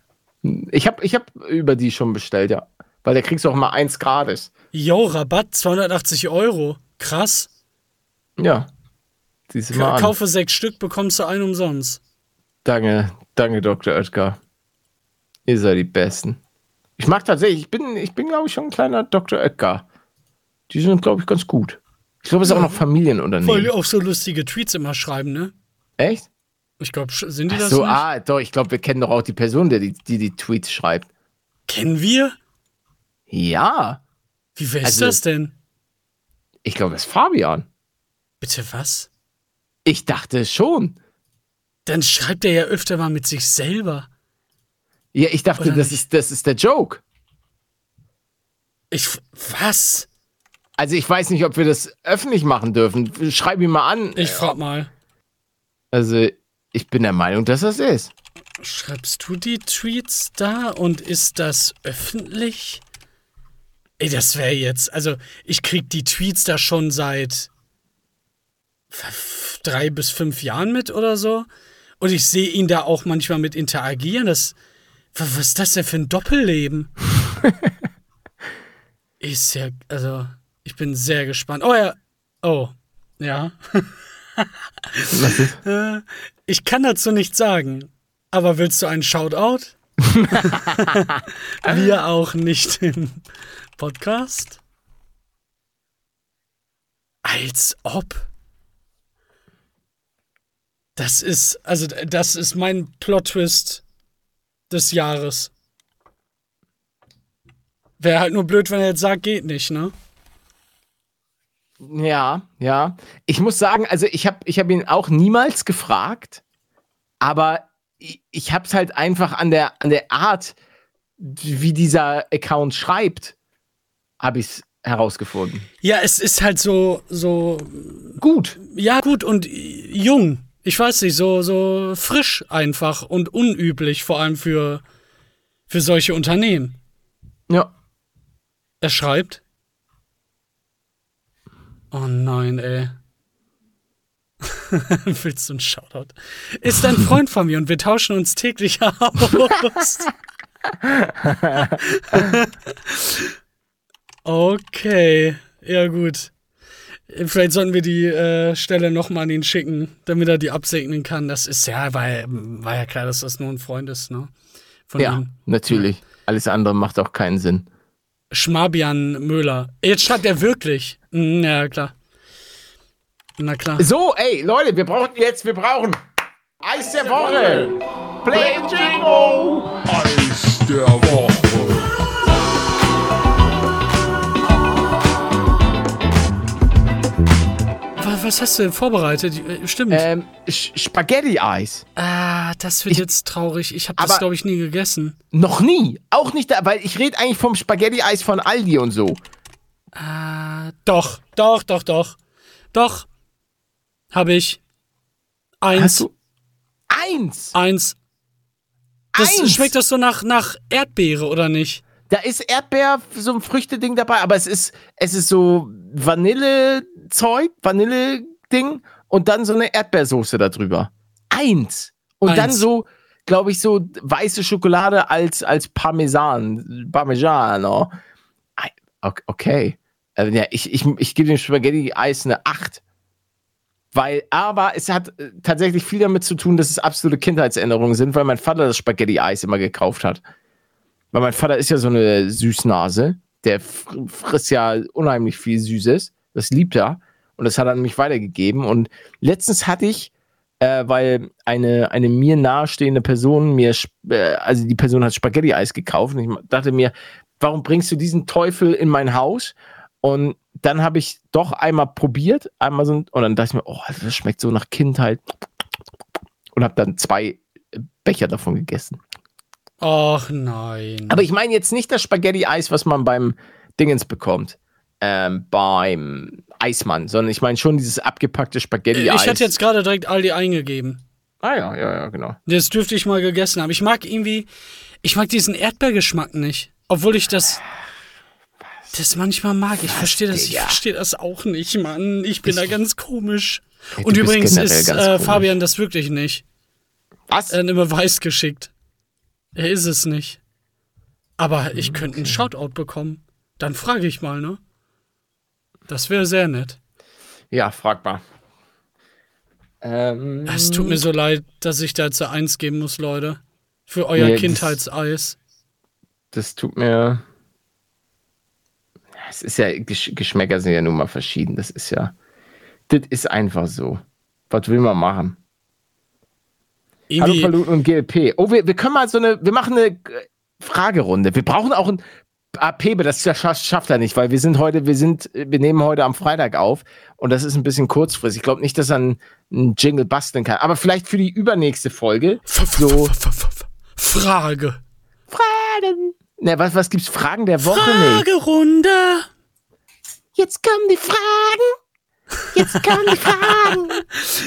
Ich habe ich hab über die schon bestellt, ja. Weil da kriegst du auch mal eins gratis. Jo, Rabatt 280 Euro. Krass. Ja. Siehst du mal an. kaufe sechs Stück, bekommst du einen umsonst. Danke, danke, Dr. Oetker. Ihr seid die Besten. Ich mag tatsächlich, ich bin, ich bin glaube ich, schon ein kleiner Dr. Oetker. Die sind, glaube ich, ganz gut. Ich glaube, es ist auch noch Weil die Familienunternehmen. auch so lustige Tweets immer schreiben, ne? Echt? Ich glaube, sind die Ach das so, nicht? ah, doch, ich glaube, wir kennen doch auch die Person, die die, die, die Tweets schreibt. Kennen wir? Ja, Wie wer ist Also- das denn? ich glaube, das ist Fabian. Bitte was? Ich dachte schon. Dann schreibt er ja öfter mal mit sich selber. Ja, ich dachte, Oder das nicht? ist, das ist der Joke. Ich. Was? Also ich weiß nicht, ob wir das öffentlich machen dürfen. Schreib ihn mal an. Ich frag mal. Also ich bin der Meinung, dass das ist. Schreibst du die Tweets da und ist das öffentlich? Ey, das wäre jetzt. Also, ich krieg die Tweets da schon seit drei bis fünf Jahren mit oder so. Und ich sehe ihn da auch manchmal mit interagieren. Das, wa- was ist das denn für ein Doppelleben? ist ja, also, ich bin sehr gespannt. Oh ja, oh, ja. Was ist? Äh, Ich kann dazu nichts sagen. Aber willst du einen Shoutout? Wir auch nicht im Podcast? Als ob. Das ist, also das ist mein Plot-Twist des Jahres. Wäre halt nur blöd, wenn er jetzt sagt, geht nicht, ne? Ja, ja. Ich muss sagen, also ich habe ich hab ihn auch niemals gefragt, aber ich, ich habe es halt einfach an der, an der Art, wie dieser Account schreibt, habe ich es herausgefunden. Ja, es ist halt so, so Gut. Ja, gut und jung. Ich weiß nicht, so, so frisch einfach und unüblich, vor allem für, für solche Unternehmen. Ja. Er schreibt. Oh nein, ey. Willst du einen Shoutout? Ist ein Freund von mir und wir tauschen uns täglich aus. okay, ja gut. Vielleicht sollten wir die äh, Stelle nochmal an ihn schicken, damit er die absegnen kann. Das ist ja, war, war ja klar, dass das nur ein Freund ist, ne? Von Ja, ihm. natürlich. Alles andere macht auch keinen Sinn. Schmabian Möhler. Jetzt schreibt er wirklich. Hm, Ja, klar. Na klar. So, ey, Leute, wir brauchen jetzt, wir brauchen Eis der Woche. Play Jingle. Eis der Woche. Was hast du denn vorbereitet? Äh, Stimmt. Ähm, Spaghetti-Eis. ah, das wird ich- jetzt traurig. Ich habe das, glaube ich, nie gegessen. Noch nie. Auch nicht da, weil ich rede eigentlich vom Spaghetti-Eis von Aldi und so. Ah, doch, doch, doch, doch. Doch. Habe ich. Eins. Hast du eins? Eins. Das eins. schmeckt das so nach, nach Erdbeere, oder nicht? Da ist Erdbeer, so ein Früchteding dabei, aber es ist, es ist so Vanillezeug, Vanille-Ding und dann so eine Erdbeersoße da drüber. Eins. Und dann Eins. so, glaube ich, so weiße Schokolade als, als Parmesan, Parmigiano. Ok- Okay. Äh, Ja, ich, ich, ich gebe dem Spaghetti-Eis eine 8. Weil, aber es hat äh, tatsächlich viel damit zu tun, dass es absolute Kindheitserinnerungen sind, weil mein Vater das Spaghetti-Eis immer gekauft hat. Weil mein Vater ist ja so eine Süßnase. Der fr- frisst ja unheimlich viel Süßes. Das liebt er. Und das hat er an mich weitergegeben. Und letztens hatte ich, äh, weil eine, eine mir nahestehende Person mir, äh, also die Person hat Spaghetti-Eis gekauft. Und ich dachte mir, warum bringst du diesen Teufel in mein Haus? Und dann habe ich doch einmal probiert, einmal so, und dann dachte ich mir, oh, das schmeckt so nach Kindheit. Und habe dann zwei Becher davon gegessen. Ach nein. Aber ich meine jetzt nicht das Spaghetti-Eis, was man beim Dingens bekommt. Ähm, beim Eismann, sondern ich meine schon dieses abgepackte Spaghetti-Eis. Ich hatte jetzt gerade direkt Aldi eingegeben. Ah ja, ja, ja, genau. Das dürfte ich mal gegessen haben. Ich mag irgendwie, ich mag diesen Erdbeergeschmack nicht. Obwohl ich das, das manchmal mag. Ich verstehe das, ich verstehe das auch nicht, Mann. Ich bin da ganz komisch. Ja, Und übrigens ist äh. Fabian das wirklich nicht. Was? Er hat immer weiß geschickt. Er ist es nicht. Aber ich könnte einen Shoutout bekommen. Dann frage ich mal, ne? Das wäre sehr nett. ja, frag mal. Ähm, Es tut mir so leid, dass ich da jetzt eine Eins geben muss, Leute. Für euer Nee, das- Kindheitseis. das tut mir. Es ist ja, Gesch Geschmäcker sind ja nun mal verschieden. Das ist ja. Das ist einfach so. Was will man machen? Hallo Irgendwie, Paluten und GLP. Oh, wir, wir können mal so eine, wir machen eine Fragerunde. Wir brauchen auch ein Ah, Pebe, das schafft, er nicht, weil wir sind heute, wir sind, wir nehmen heute am Freitag auf und das ist ein bisschen kurzfristig. Ich glaube nicht, dass er einen, einen Jingle basteln kann, aber vielleicht für die übernächste Folge. So. Frage. Fragen. Ne, was, was gibt's? Fragen der Woche nicht. Fragerunde. Jetzt kommen die Fragen. Jetzt kommen die Fragen.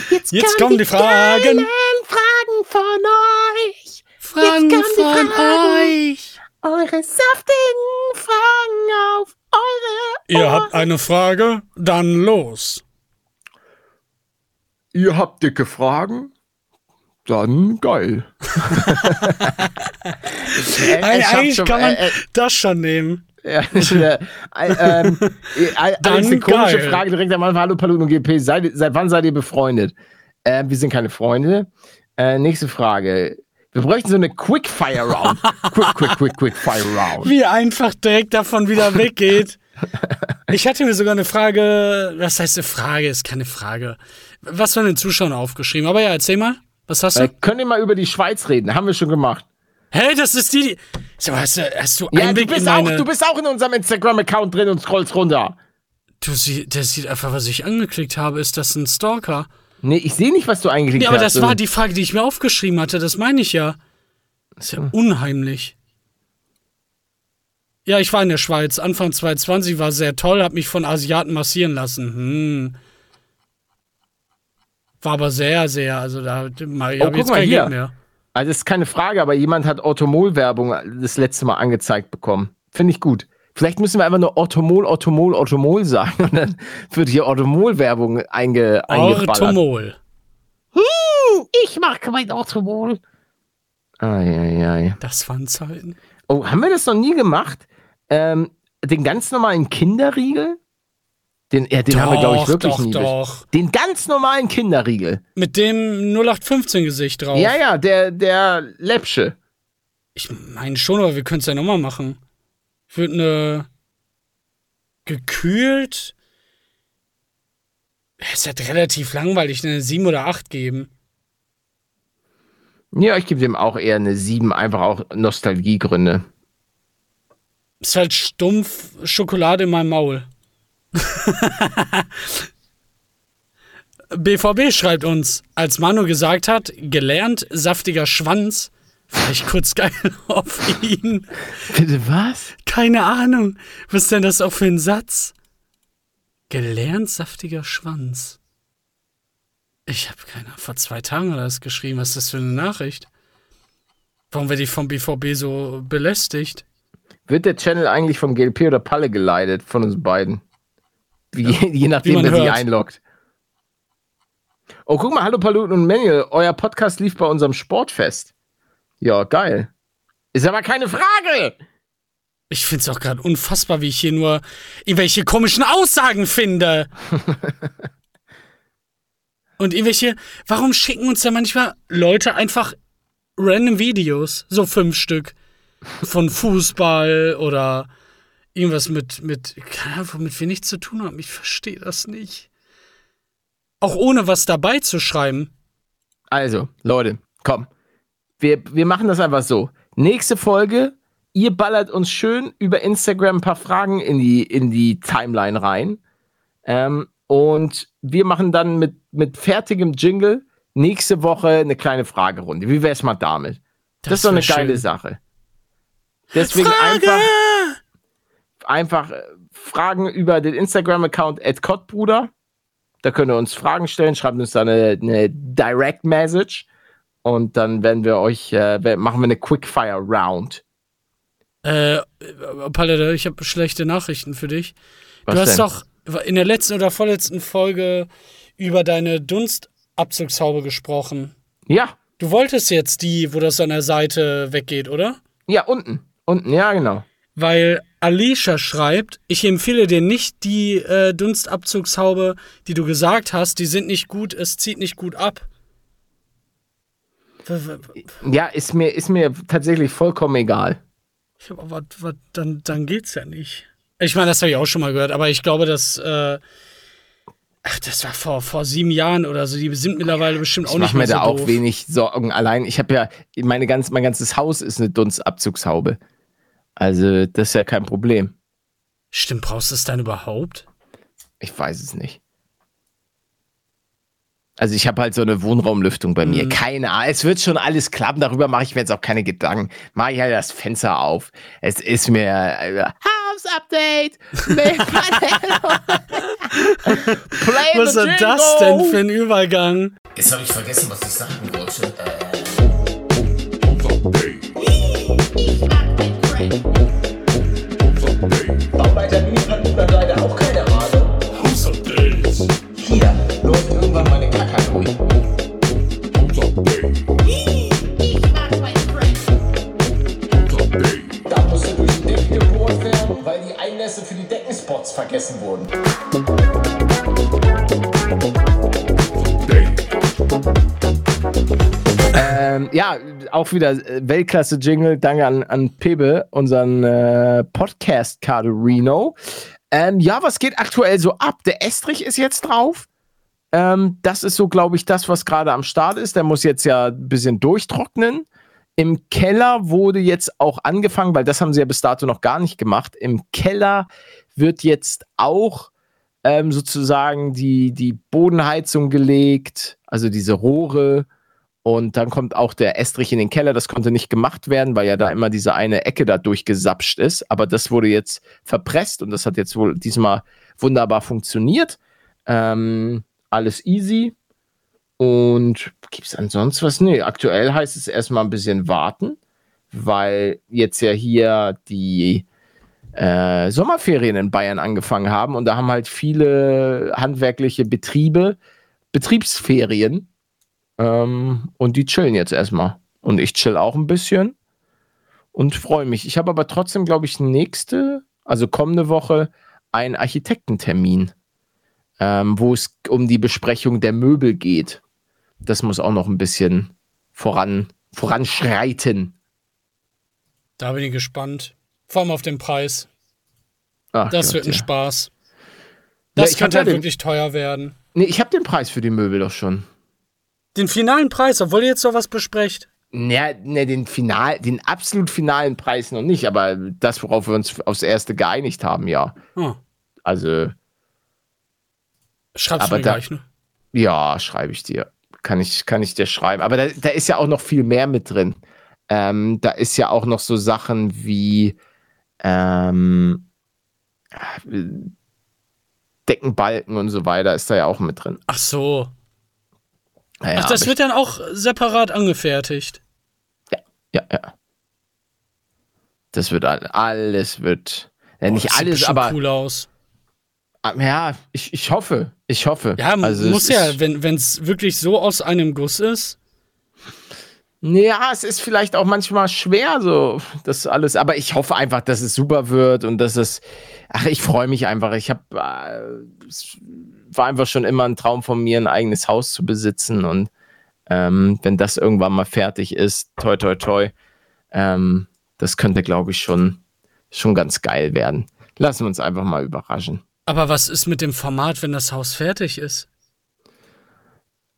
Jetzt, Jetzt kommen die Fragen. Fragen von euch. Fragen die von Fragen. euch. Eure saftigen Fragen auf eure Ihr habt eine Frage? Dann los. Ihr habt dicke Fragen? Dann geil. Eigentlich kann man das schon nehmen. Ja, äh, ähm, äh, alles eine komische geil. Frage direkt am Anfang. Hallo Paluten und GP, seid, seit wann seid ihr befreundet? Äh, wir sind keine Freunde. Äh, nächste Frage. Wir bräuchten so eine Quickfire Round. quick, quick, quick, quick Fire Round. Wie einfach direkt davon wieder weggeht. Ich hatte mir sogar eine Frage, was heißt eine Frage, ist keine Frage. Was von den Zuschauern aufgeschrieben. Aber ja, erzähl mal. Was hast du? Äh, könnt ihr mal über die Schweiz reden? Haben wir schon gemacht. Hey, das ist die. die hast, du, hast du Ja, du Einblick bist, in auch, meine... du bist auch in unserem Instagram-Account drin und scrollst runter. Du, sie, der sieht einfach, was ich angeklickt habe. Ist das ein Stalker? Nee, ich sehe nicht, was du eingeklickt Ja, aber hast. das war die Frage, die ich mir aufgeschrieben hatte. Das meine ich ja. Das ist ja unheimlich. Ja, ich war in der Schweiz. Anfang 2020 war sehr toll, hab mich von Asiaten massieren lassen. Hm. War aber sehr, sehr. Also da mal, ich Oh, hab jetzt mal kein hier. Geld mehr. Also, das ist keine Frage, aber jemand hat Orthomol-Werbung das letzte Mal angezeigt bekommen. Finde ich gut. Vielleicht müssen wir einfach nur Orthomol, Orthomol, Orthomol sagen und dann wird hier Orthomol-Werbung einge eingeballert. Orthomol. Ich mag mein Orthomol. Eieiei. Das waren Zeiten. Oh, haben wir das noch nie gemacht? Ähm, den ganz normalen Kinderriegel? Den, ja, den haben wir, glaube ich, Doch, wirklich doch, nie. doch. Den ganz normalen Kinderriegel. Mit dem 0815-Gesicht drauf. Ja, ja, der, der Läppsche. Ich meine schon, aber wir können es ja nochmal machen. Ich würde eine gekühlt. Es halt relativ langweilig, eine 7 oder 8 geben. Ja, ich gebe dem auch eher eine 7, einfach auch Nostalgiegründe. Ist halt stumpf Schokolade in meinem Maul. BVB schreibt uns, als Manu gesagt hat, gelernt saftiger Schwanz. Vielleicht kurz geil auf ihn. Bitte was? Keine Ahnung. Was ist denn das auch für ein Satz? Gelernt saftiger Schwanz. Ich habe keine Ahnung. Vor zwei Tagen hat er das geschrieben. Was ist das für eine Nachricht? Warum werde ich vom BVB so belästigt? Wird der Channel eigentlich von GLP oder Palle geleitet? Von uns beiden. Wie, je nachdem, man wer sich einloggt. Oh, guck mal, hallo Paluten und Manuel. Euer Podcast lief bei unserem Sportfest. Ja, geil. Ist aber keine Frage. Ich finde es auch gerade unfassbar, wie ich hier nur irgendwelche komischen Aussagen finde. Und irgendwelche, warum schicken uns da manchmal Leute einfach random Videos, so fünf Stück, von Fußball oder irgendwas mit, mit, keine Ahnung, womit wir nichts zu tun haben. Ich verstehe das nicht. Auch ohne was dabei zu schreiben. Also, Leute, komm. Wir, wir machen das einfach so. Nächste Folge, ihr ballert uns schön über Instagram ein paar Fragen in die, in die Timeline rein. Ähm, und wir machen dann mit, mit fertigem Jingle nächste Woche eine kleine Fragerunde. Wie wär's mal damit? Das, ist doch eine geile schön. Sache. Deswegen Frage! einfach. einfach äh, Fragen über den Instagram-Account @kottbruder. Da könnt ihr uns Fragen stellen, schreibt uns da eine, eine Direct Message und dann werden wir euch, äh, machen wir eine Quickfire Round. Äh, Palette, ich habe schlechte Nachrichten für dich. Was du hast denn? doch in der letzten oder vorletzten Folge über deine Dunstabzugshaube gesprochen. Ja, Du wolltest jetzt die, wo das an der Seite weggeht, oder? ja, unten. Unten, ja, genau. Weil Alicia schreibt, ich empfehle dir nicht die äh, Dunstabzugshaube, die du gesagt hast, die sind nicht gut, es zieht nicht gut ab. Ja, ist mir, ist mir tatsächlich vollkommen egal. Ich aber was, dann, dann geht's ja nicht. Ich meine, das habe ich auch schon mal gehört, aber ich glaube, dass. Äh, ach, das war vor, vor sieben Jahren oder so. Die sind mittlerweile bestimmt auch Ich nicht mache mehr mir so da auch doof. wenig Sorgen. Allein, ich habe ja, meine ganz, mein ganzes Haus ist eine Dunstabzugshaube. Also, das ist ja kein Problem. Stimmt, brauchst du es dann überhaupt? Ich weiß es nicht. Also ich habe halt so eine Wohnraumlüftung bei mir. Mhm. Keine Ahnung. Es wird schon alles klappen. Darüber mache ich mir jetzt auch keine Gedanken. Mach ich halt das Fenster auf. Es ist mir äh, House Update. Play Was ist das denn für ein Übergang? Jetzt habe ich vergessen, was ich sagen wollte. Äh, Bauleiter Minipan hat leider auch keine Ahnung. Hier läuft irgendwann meine Kacke durch. Da musste durch den Deck gebohrt werden, weil die Einlässe für die Deckenspots vergessen wurden. Ähm, ja, auch wieder äh, Weltklasse-Jingle. Danke an, an Pebe, unseren äh, Podcast-Karte Reno. Ähm, ja, was geht aktuell so ab? Der Estrich ist jetzt drauf. Ähm, das ist so, glaube ich, das, was gerade am Start ist. Der muss jetzt ja ein bisschen durchtrocknen. Im Keller wurde jetzt auch angefangen, weil das haben sie ja bis dato noch gar nicht gemacht. Im Keller wird jetzt auch ähm, sozusagen die, die Bodenheizung gelegt, also diese Rohre. Und dann kommt auch der Estrich in den Keller. Das konnte nicht gemacht werden, weil ja da immer diese eine Ecke da durchgesapscht ist. Aber das wurde jetzt verpresst und das hat jetzt wohl diesmal wunderbar funktioniert. Ähm, alles easy. Und gibt es ansonsten was? Nee, aktuell heißt es erstmal ein bisschen warten, weil jetzt ja hier die äh, Sommerferien in Bayern angefangen haben und da haben halt viele handwerkliche Betriebe Betriebsferien ähm, und die chillen jetzt erstmal. Und ich chill auch ein bisschen und freue mich. Ich habe aber trotzdem, glaube ich, nächste, also kommende Woche, einen Architektentermin, ähm, wo es um die Besprechung der Möbel geht. Das muss auch noch ein bisschen voran, voranschreiten. Da bin ich gespannt. Vor allem auf den Preis. Ach Das Gott, wird ein ja. Spaß. Ja, Das ich könnte ja halt wirklich teuer werden. Nee, ich habe den Preis für die Möbel doch schon. Den finalen Preis, obwohl ihr jetzt noch was besprecht. Ja, ne, den final, den absolut finalen Preis noch nicht, aber das, worauf wir uns aufs erste geeinigt haben, ja. Hm. Also, Schreib's Aber mir da- gleich, ne? ja, schreibe ich dir. Kann ich, kann ich dir schreiben. Aber da, da ist ja auch noch viel mehr mit drin. Ähm, da ist ja auch noch so Sachen wie ähm, äh, Deckenbalken und so weiter, ist da ja auch mit drin. Ach so. Naja, Ach, das wird dann auch separat angefertigt. ich, ja, ja. Das wird all- alles wird. Ja, nicht das sieht alles, aber cool aus. Ah, Ja, ich, ich hoffe. Ich hoffe. Ja, also muss ja, wenn es wirklich so aus einem Guss ist. ja, es ist vielleicht auch manchmal schwer, so das alles. Aber ich hoffe einfach, dass es super wird und dass es. Ach, ich freue mich einfach. Ich habe. Äh, war einfach schon immer ein Traum von mir, ein eigenes Haus zu besitzen. Und ähm, wenn das irgendwann mal fertig ist, toi, toi, toi, ähm, das könnte, glaube ich, schon, schon ganz geil werden. Lassen wir uns einfach mal überraschen. Aber was ist mit dem Format, wenn das Haus fertig ist?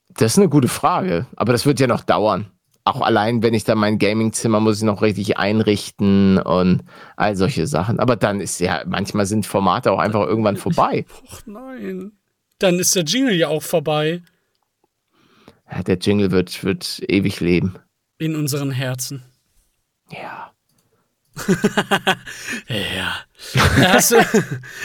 Das ist eine gute Frage, aber das wird ja noch dauern. Auch allein, wenn ich da mein Gamingzimmer muss ich noch richtig einrichten und all solche Sachen. Aber dann ist ja, manchmal sind Formate auch einfach irgendwann vorbei. Ach nein. Dann ist der Jingle ja auch vorbei Ja, der Jingle wird, wird ewig leben. in unseren Herzen. Ja. Ja. Hast du,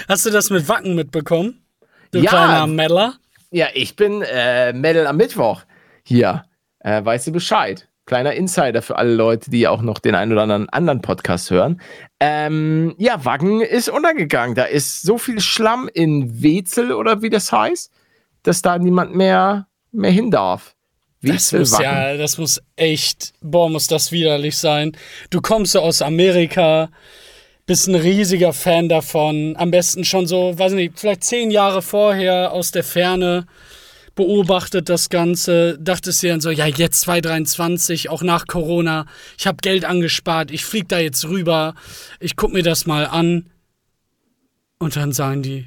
hast du das mit Wacken mitbekommen? Du Ja. kleiner Meddler? Ja, ich bin äh, Metal am Mittwoch hier. Äh, weißt du Bescheid? Kleiner Insider für alle Leute, die auch noch den einen oder anderen anderen Podcast hören. Ähm, ja, Wacken ist untergegangen. Da ist so viel Schlamm in Wetzel oder wie das heißt, dass da niemand mehr, mehr hin darf. Das Wetzel, muss Wacken. ja, das muss echt, boah, muss das widerlich sein. Du kommst so aus Amerika, bist ein riesiger Fan davon. Am besten schon so, weiß nicht, vielleicht zehn Jahre vorher aus der Ferne beobachtet das Ganze, dachtest dir dann so, ja, jetzt 2023, auch nach Corona, ich habe Geld angespart, ich flieg da jetzt rüber, ich guck mir das mal an. Und dann sagen die,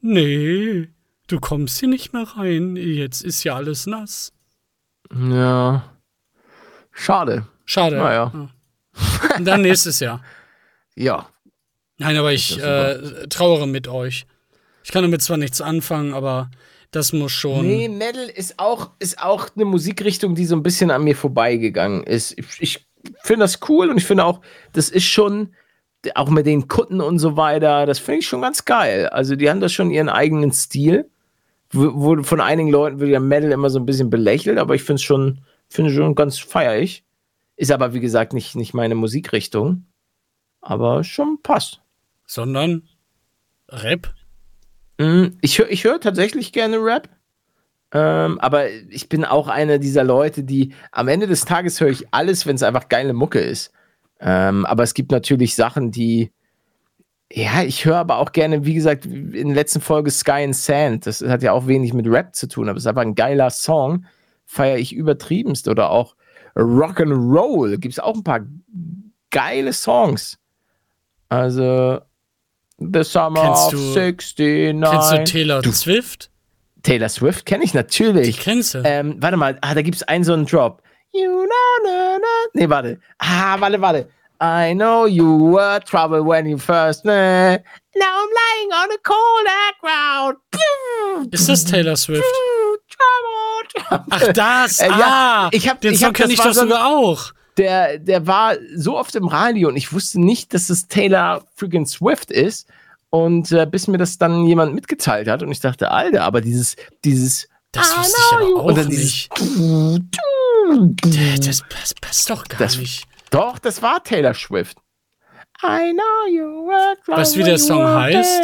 nee, du kommst hier nicht mehr rein, jetzt ist ja alles nass. Ja. Schade. Schade. Naja. Ja. Und dann nächstes Jahr. Ja. Nein, aber ich äh, trauere mit euch. Ich kann damit zwar nichts anfangen, aber das muss schon. Nee, Metal ist auch, ist auch eine Musikrichtung, die so ein bisschen an mir vorbeigegangen ist. Ich, ich finde das cool und ich finde auch, das ist schon, auch mit den Kutten und so weiter, das finde ich schon ganz geil. Also die haben da schon ihren eigenen Stil. Wo, wo von einigen Leuten wird ja Metal immer so ein bisschen belächelt, aber ich finde es schon, finde schon ganz feierig. Ist aber, wie gesagt, nicht, nicht meine Musikrichtung. Aber schon passt. Sondern Rap? Mm, Ich höre ich hör tatsächlich gerne Rap. Ähm, aber ich bin auch einer dieser Leute, die am Ende des Tages höre ich alles, wenn es einfach geile Mucke ist. Ähm, aber es gibt natürlich Sachen, die. Ja, ich höre aber auch gerne, wie gesagt, in der letzten Folge Sky and Sand. Das hat ja auch wenig mit Rap zu tun, aber es ist einfach ein geiler Song. Feiere ich übertriebenst. Oder auch Rock'n'Roll. Gibt es auch ein paar geile Songs. Also. The Summer Kennst of du- 69. Kennst du Taylor Swift? Taylor Swift kenne ich Die natürlich. kennst du. Ähm, warte mal, ah, da gibt es einen so einen Drop. You know, na, na. Nee, warte. Ah, warte, warte. I know you were trouble when you first met. Now I'm lying on a cold ground. Ist das Taylor Swift? pew, trouble, trouble. Ach, das! Äh, ja, ah! ich hab- den ich Song hab- kenne das ich doch sogar auch. Der, der war so oft im Radio und ich wusste nicht, dass es Taylor freaking Swift ist. Und äh, bis mir das dann jemand mitgeteilt hat und ich dachte, Alter, aber dieses, dieses Das wusste ich aber auch und dann nicht. dieses Das passt, doch gar Das- nicht. Doch, das war Taylor Swift. I know you were Weißt du, wie der Song heißt?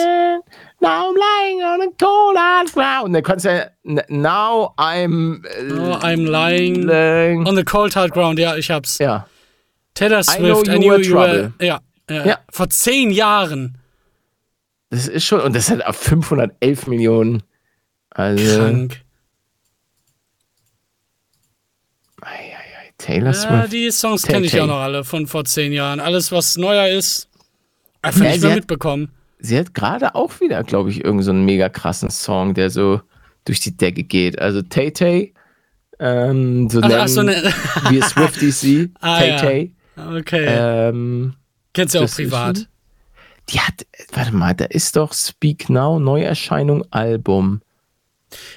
Now I'm lying on a cold hard ground. Und dann kannst du ja, now I'm, äh, Oh, I'm lying lying- on the cold hard ground. Ja, ich hab's. ja. Taylor know Swift, you I knew were you were. trouble. Ja, ja. Ja. Vor zehn Jahren. Das ist schon, und das hat auf 511 Millionen. Also, Krank. Taylor Ja, Swift. die Songs kenne ich auch noch alle von vor zehn Jahren. Alles, was neuer ist, einfach Ja, nicht mehr mitbekommen. Sie hat gerade auch wieder, glaube ich, irgendeinen so einen mega krassen Song, der so durch die Decke geht. Also Tay Tay, ähm, so Ach, nennen ach so, ne. wir Swifties sie, Ah, Tay ja. Tay. Okay. Ähm, Kennst du auch privat? die hat, warte mal, da ist doch Speak Now, Neuerscheinung, Album.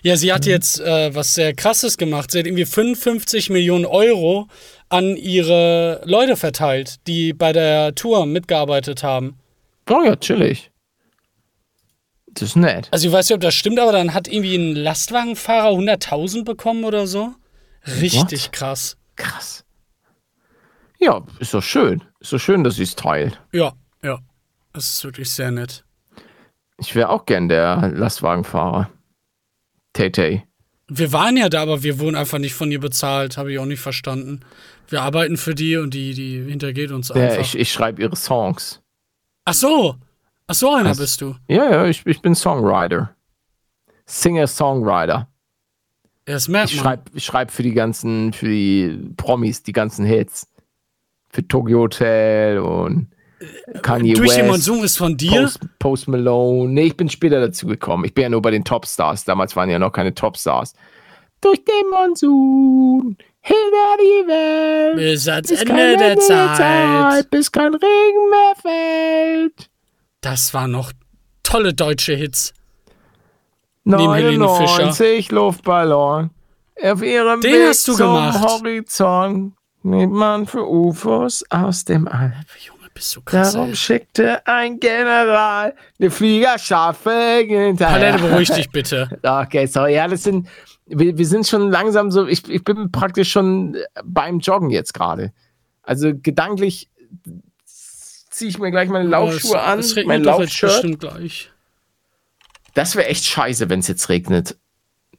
Ja, sie hat jetzt äh, was sehr krasses gemacht. Sie hat irgendwie 55 Millionen Euro an ihre Leute verteilt, die bei der Tour mitgearbeitet haben. Oh ja, chillig. Das ist nett. Also ich weiß nicht, ob das stimmt, aber dann hat irgendwie ein Lastwagenfahrer 100.000 bekommen oder so. Richtig What? krass. Krass. Ja, ist doch schön. Ist doch schön, dass sie es teilt. Ja, ja. Das ist wirklich sehr nett. Ich wäre auch gern der Lastwagenfahrer. Tay Tay. Wir waren ja da, aber wir wurden einfach nicht von ihr bezahlt. Habe ich auch nicht verstanden. Wir arbeiten für die und die, die hintergeht uns Ja, einfach. ich ich schreibe ihre Songs. Ach so. Ach so einer Was? bist du. Ja, ja, ich, ich bin Songwriter. Singer-Songwriter. Ja, das merkt Ich schreibe schreib für die ganzen, für die Promis, die ganzen Hits. Für Tokyo Hotel und Kanye Durch den West. Monsun ist von dir. Post, Post Malone. Nee, ich bin später dazu gekommen. Ich bin ja nur bei den Topstars. Damals waren ja noch keine Topstars. Durch den Monsun, hinter die Welt. Bis ans Bis Ende der Ende Zeit. Bis kein Regen mehr fällt. Das waren noch tolle deutsche Hits. Neben Helene Fischer. 99 Luftballon. Auf ihrem Den Weg hast du zum gemacht. Horizont nimmt man für UFOs aus dem All. Junge, Bist du krass, Darum ey. schickte ein General eine Fliegerschaffe hinterher. Palette, beruhig dich bitte. Okay, sorry. Ja, das sind, wir, wir sind schon langsam so, ich, ich bin praktisch schon beim Joggen jetzt gerade. Also gedanklich ziehe ich mir gleich meine Laufschuhe Aber an, es, es mein Laufshirt. gleich. Das wäre echt scheiße, wenn es jetzt regnet.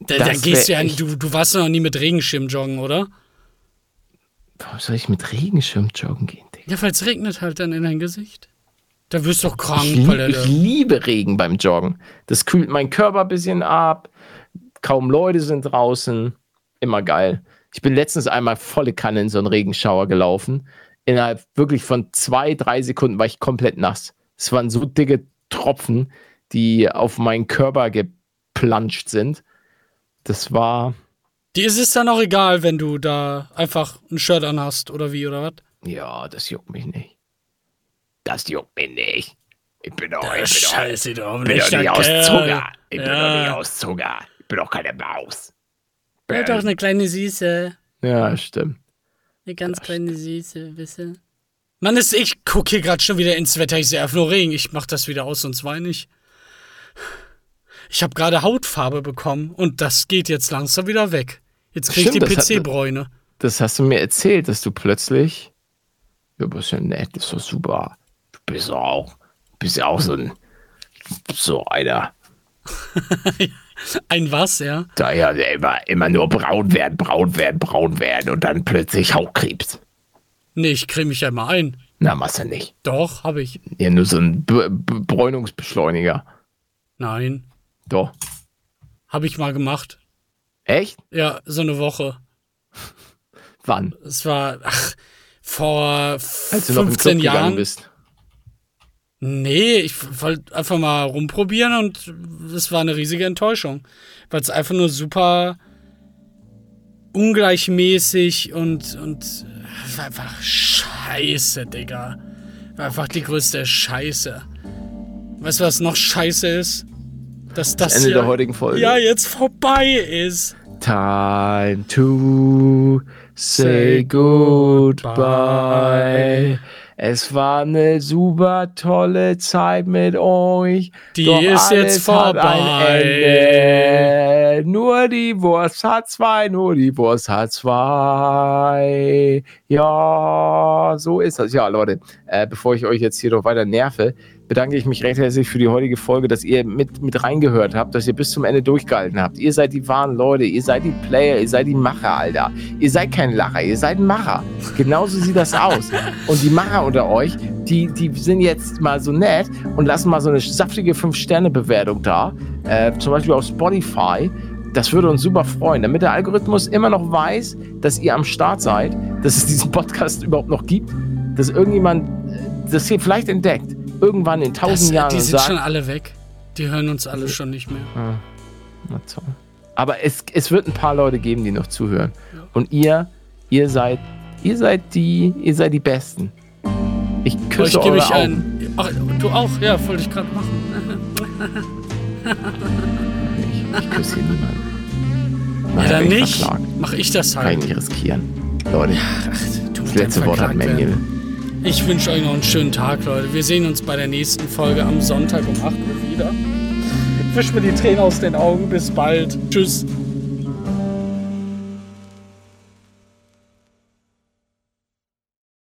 Da, da Das gehst du ja, du, du warst noch nie mit Regenschirm joggen, oder? Warum soll ich mit Regenschirm joggen gehen? Ja, weil es regnet halt dann in dein Gesicht. Da wirst du doch krank, Ich, ich liebe Regen beim Joggen. Das kühlt meinen Körper ein bisschen ab. Kaum Leute sind draußen. Immer geil. Ich bin letztens einmal volle Kanne in so einen Regenschauer gelaufen. Innerhalb wirklich von zwei, drei Sekunden war ich komplett nass. Es waren so dicke Tropfen, die auf meinen Körper geplanscht sind. Das war, Dir ist es dann auch egal, wenn du da einfach ein Shirt anhast oder wie, oder was? Ja, das juckt mich nicht. Das juckt mich nicht. Ich bin doch, ich bin doch, Scheiße, du ich bin doch nicht aus. Zucker. Ich bin doch nicht aus Zucker. Ich bin doch keine Maus. Ja, doch eine kleine Süße. Ja, stimmt. Eine ganz kleine Süße, wisse. Mann, ist, ich guck hier gerade schon wieder ins Wetter. Ich sehe einfach nur Regen. Ich mach das wieder aus, sonst weine ich. Ich habe gerade Hautfarbe bekommen und das geht jetzt langsam wieder weg. Jetzt krieg ich Stimmt, die das PC-Bräune. Das hast du mir erzählt, dass du plötzlich. Ja, bist ja nett, ist doch super. Du bist ja auch, bist ja auch so ein. So einer. Ein was, ja? Da ja immer, immer nur braun werden, braun werden, braun werden und dann plötzlich Hautkrebs. Nee, ich creme mich ja immer ein. Na, machst du nicht. Doch, habe ich. Ja, nur so ein B B Bräunungsbeschleuniger. Nein, Doch. habe ich mal gemacht. Echt? Ja, so eine Woche. Wann? Es war, ach, vor Als du noch im 15 Club gegangen Jahren. bist. Nee, ich wollte einfach mal rumprobieren und es war eine riesige Enttäuschung. Weil es einfach nur super ungleichmäßig und, und war einfach scheiße, Digga. War einfach die größte Scheiße. Weißt du, was noch scheiße ist? Dass das Ende hier, der heutigen Folge. ja jetzt vorbei ist. Time to say goodbye. Es war eine super tolle Zeit mit euch. Die Doch ist jetzt vorbei. Nur die Wurst hat zwei, nur die Wurst hat zwei. Ja, so ist das. Ja, Leute, äh, bevor ich euch jetzt hier noch weiter nerve, bedanke ich mich recht herzlich für die heutige Folge, dass ihr mit, mit reingehört habt, dass ihr bis zum Ende durchgehalten habt. Ihr seid die wahren Leute, ihr seid die Player, ihr seid die Macher, Alter. Ihr seid kein Lacher, ihr seid ein Macher. Genauso sieht das aus. Und die Macher unter euch, die, die sind jetzt mal so nett und lassen mal so eine saftige 5-Sterne-Bewertung da. Äh, zum Beispiel auf Spotify. Das würde uns super freuen, damit der Algorithmus immer noch weiß, dass ihr am Start seid, dass es diesen Podcast überhaupt noch gibt, dass irgendjemand äh, das hier vielleicht entdeckt, irgendwann in tausend Das, Jahren die sind sagt, schon alle weg. Die hören uns alle schon nicht mehr. na toll. Aber es, es wird ein paar Leute geben, die noch zuhören. Und ihr, ihr seid, ihr seid die, ihr seid die Besten. Ich Aber küsse ich gebe eure Augen. Ach, du auch? Ja, wollte ich gerade machen. Ich, ich küsse hier niemanden. Ja, dann ich nicht. Mach ich das Kann ich halt. nicht riskieren. Leute, Du das letzte Wort hat Manuel. Ich wünsche euch noch einen schönen Tag, Leute. Wir sehen uns bei der nächsten Folge am Sonntag um 8 Uhr wieder. Wisch mir die Tränen aus den Augen. Bis bald. Tschüss.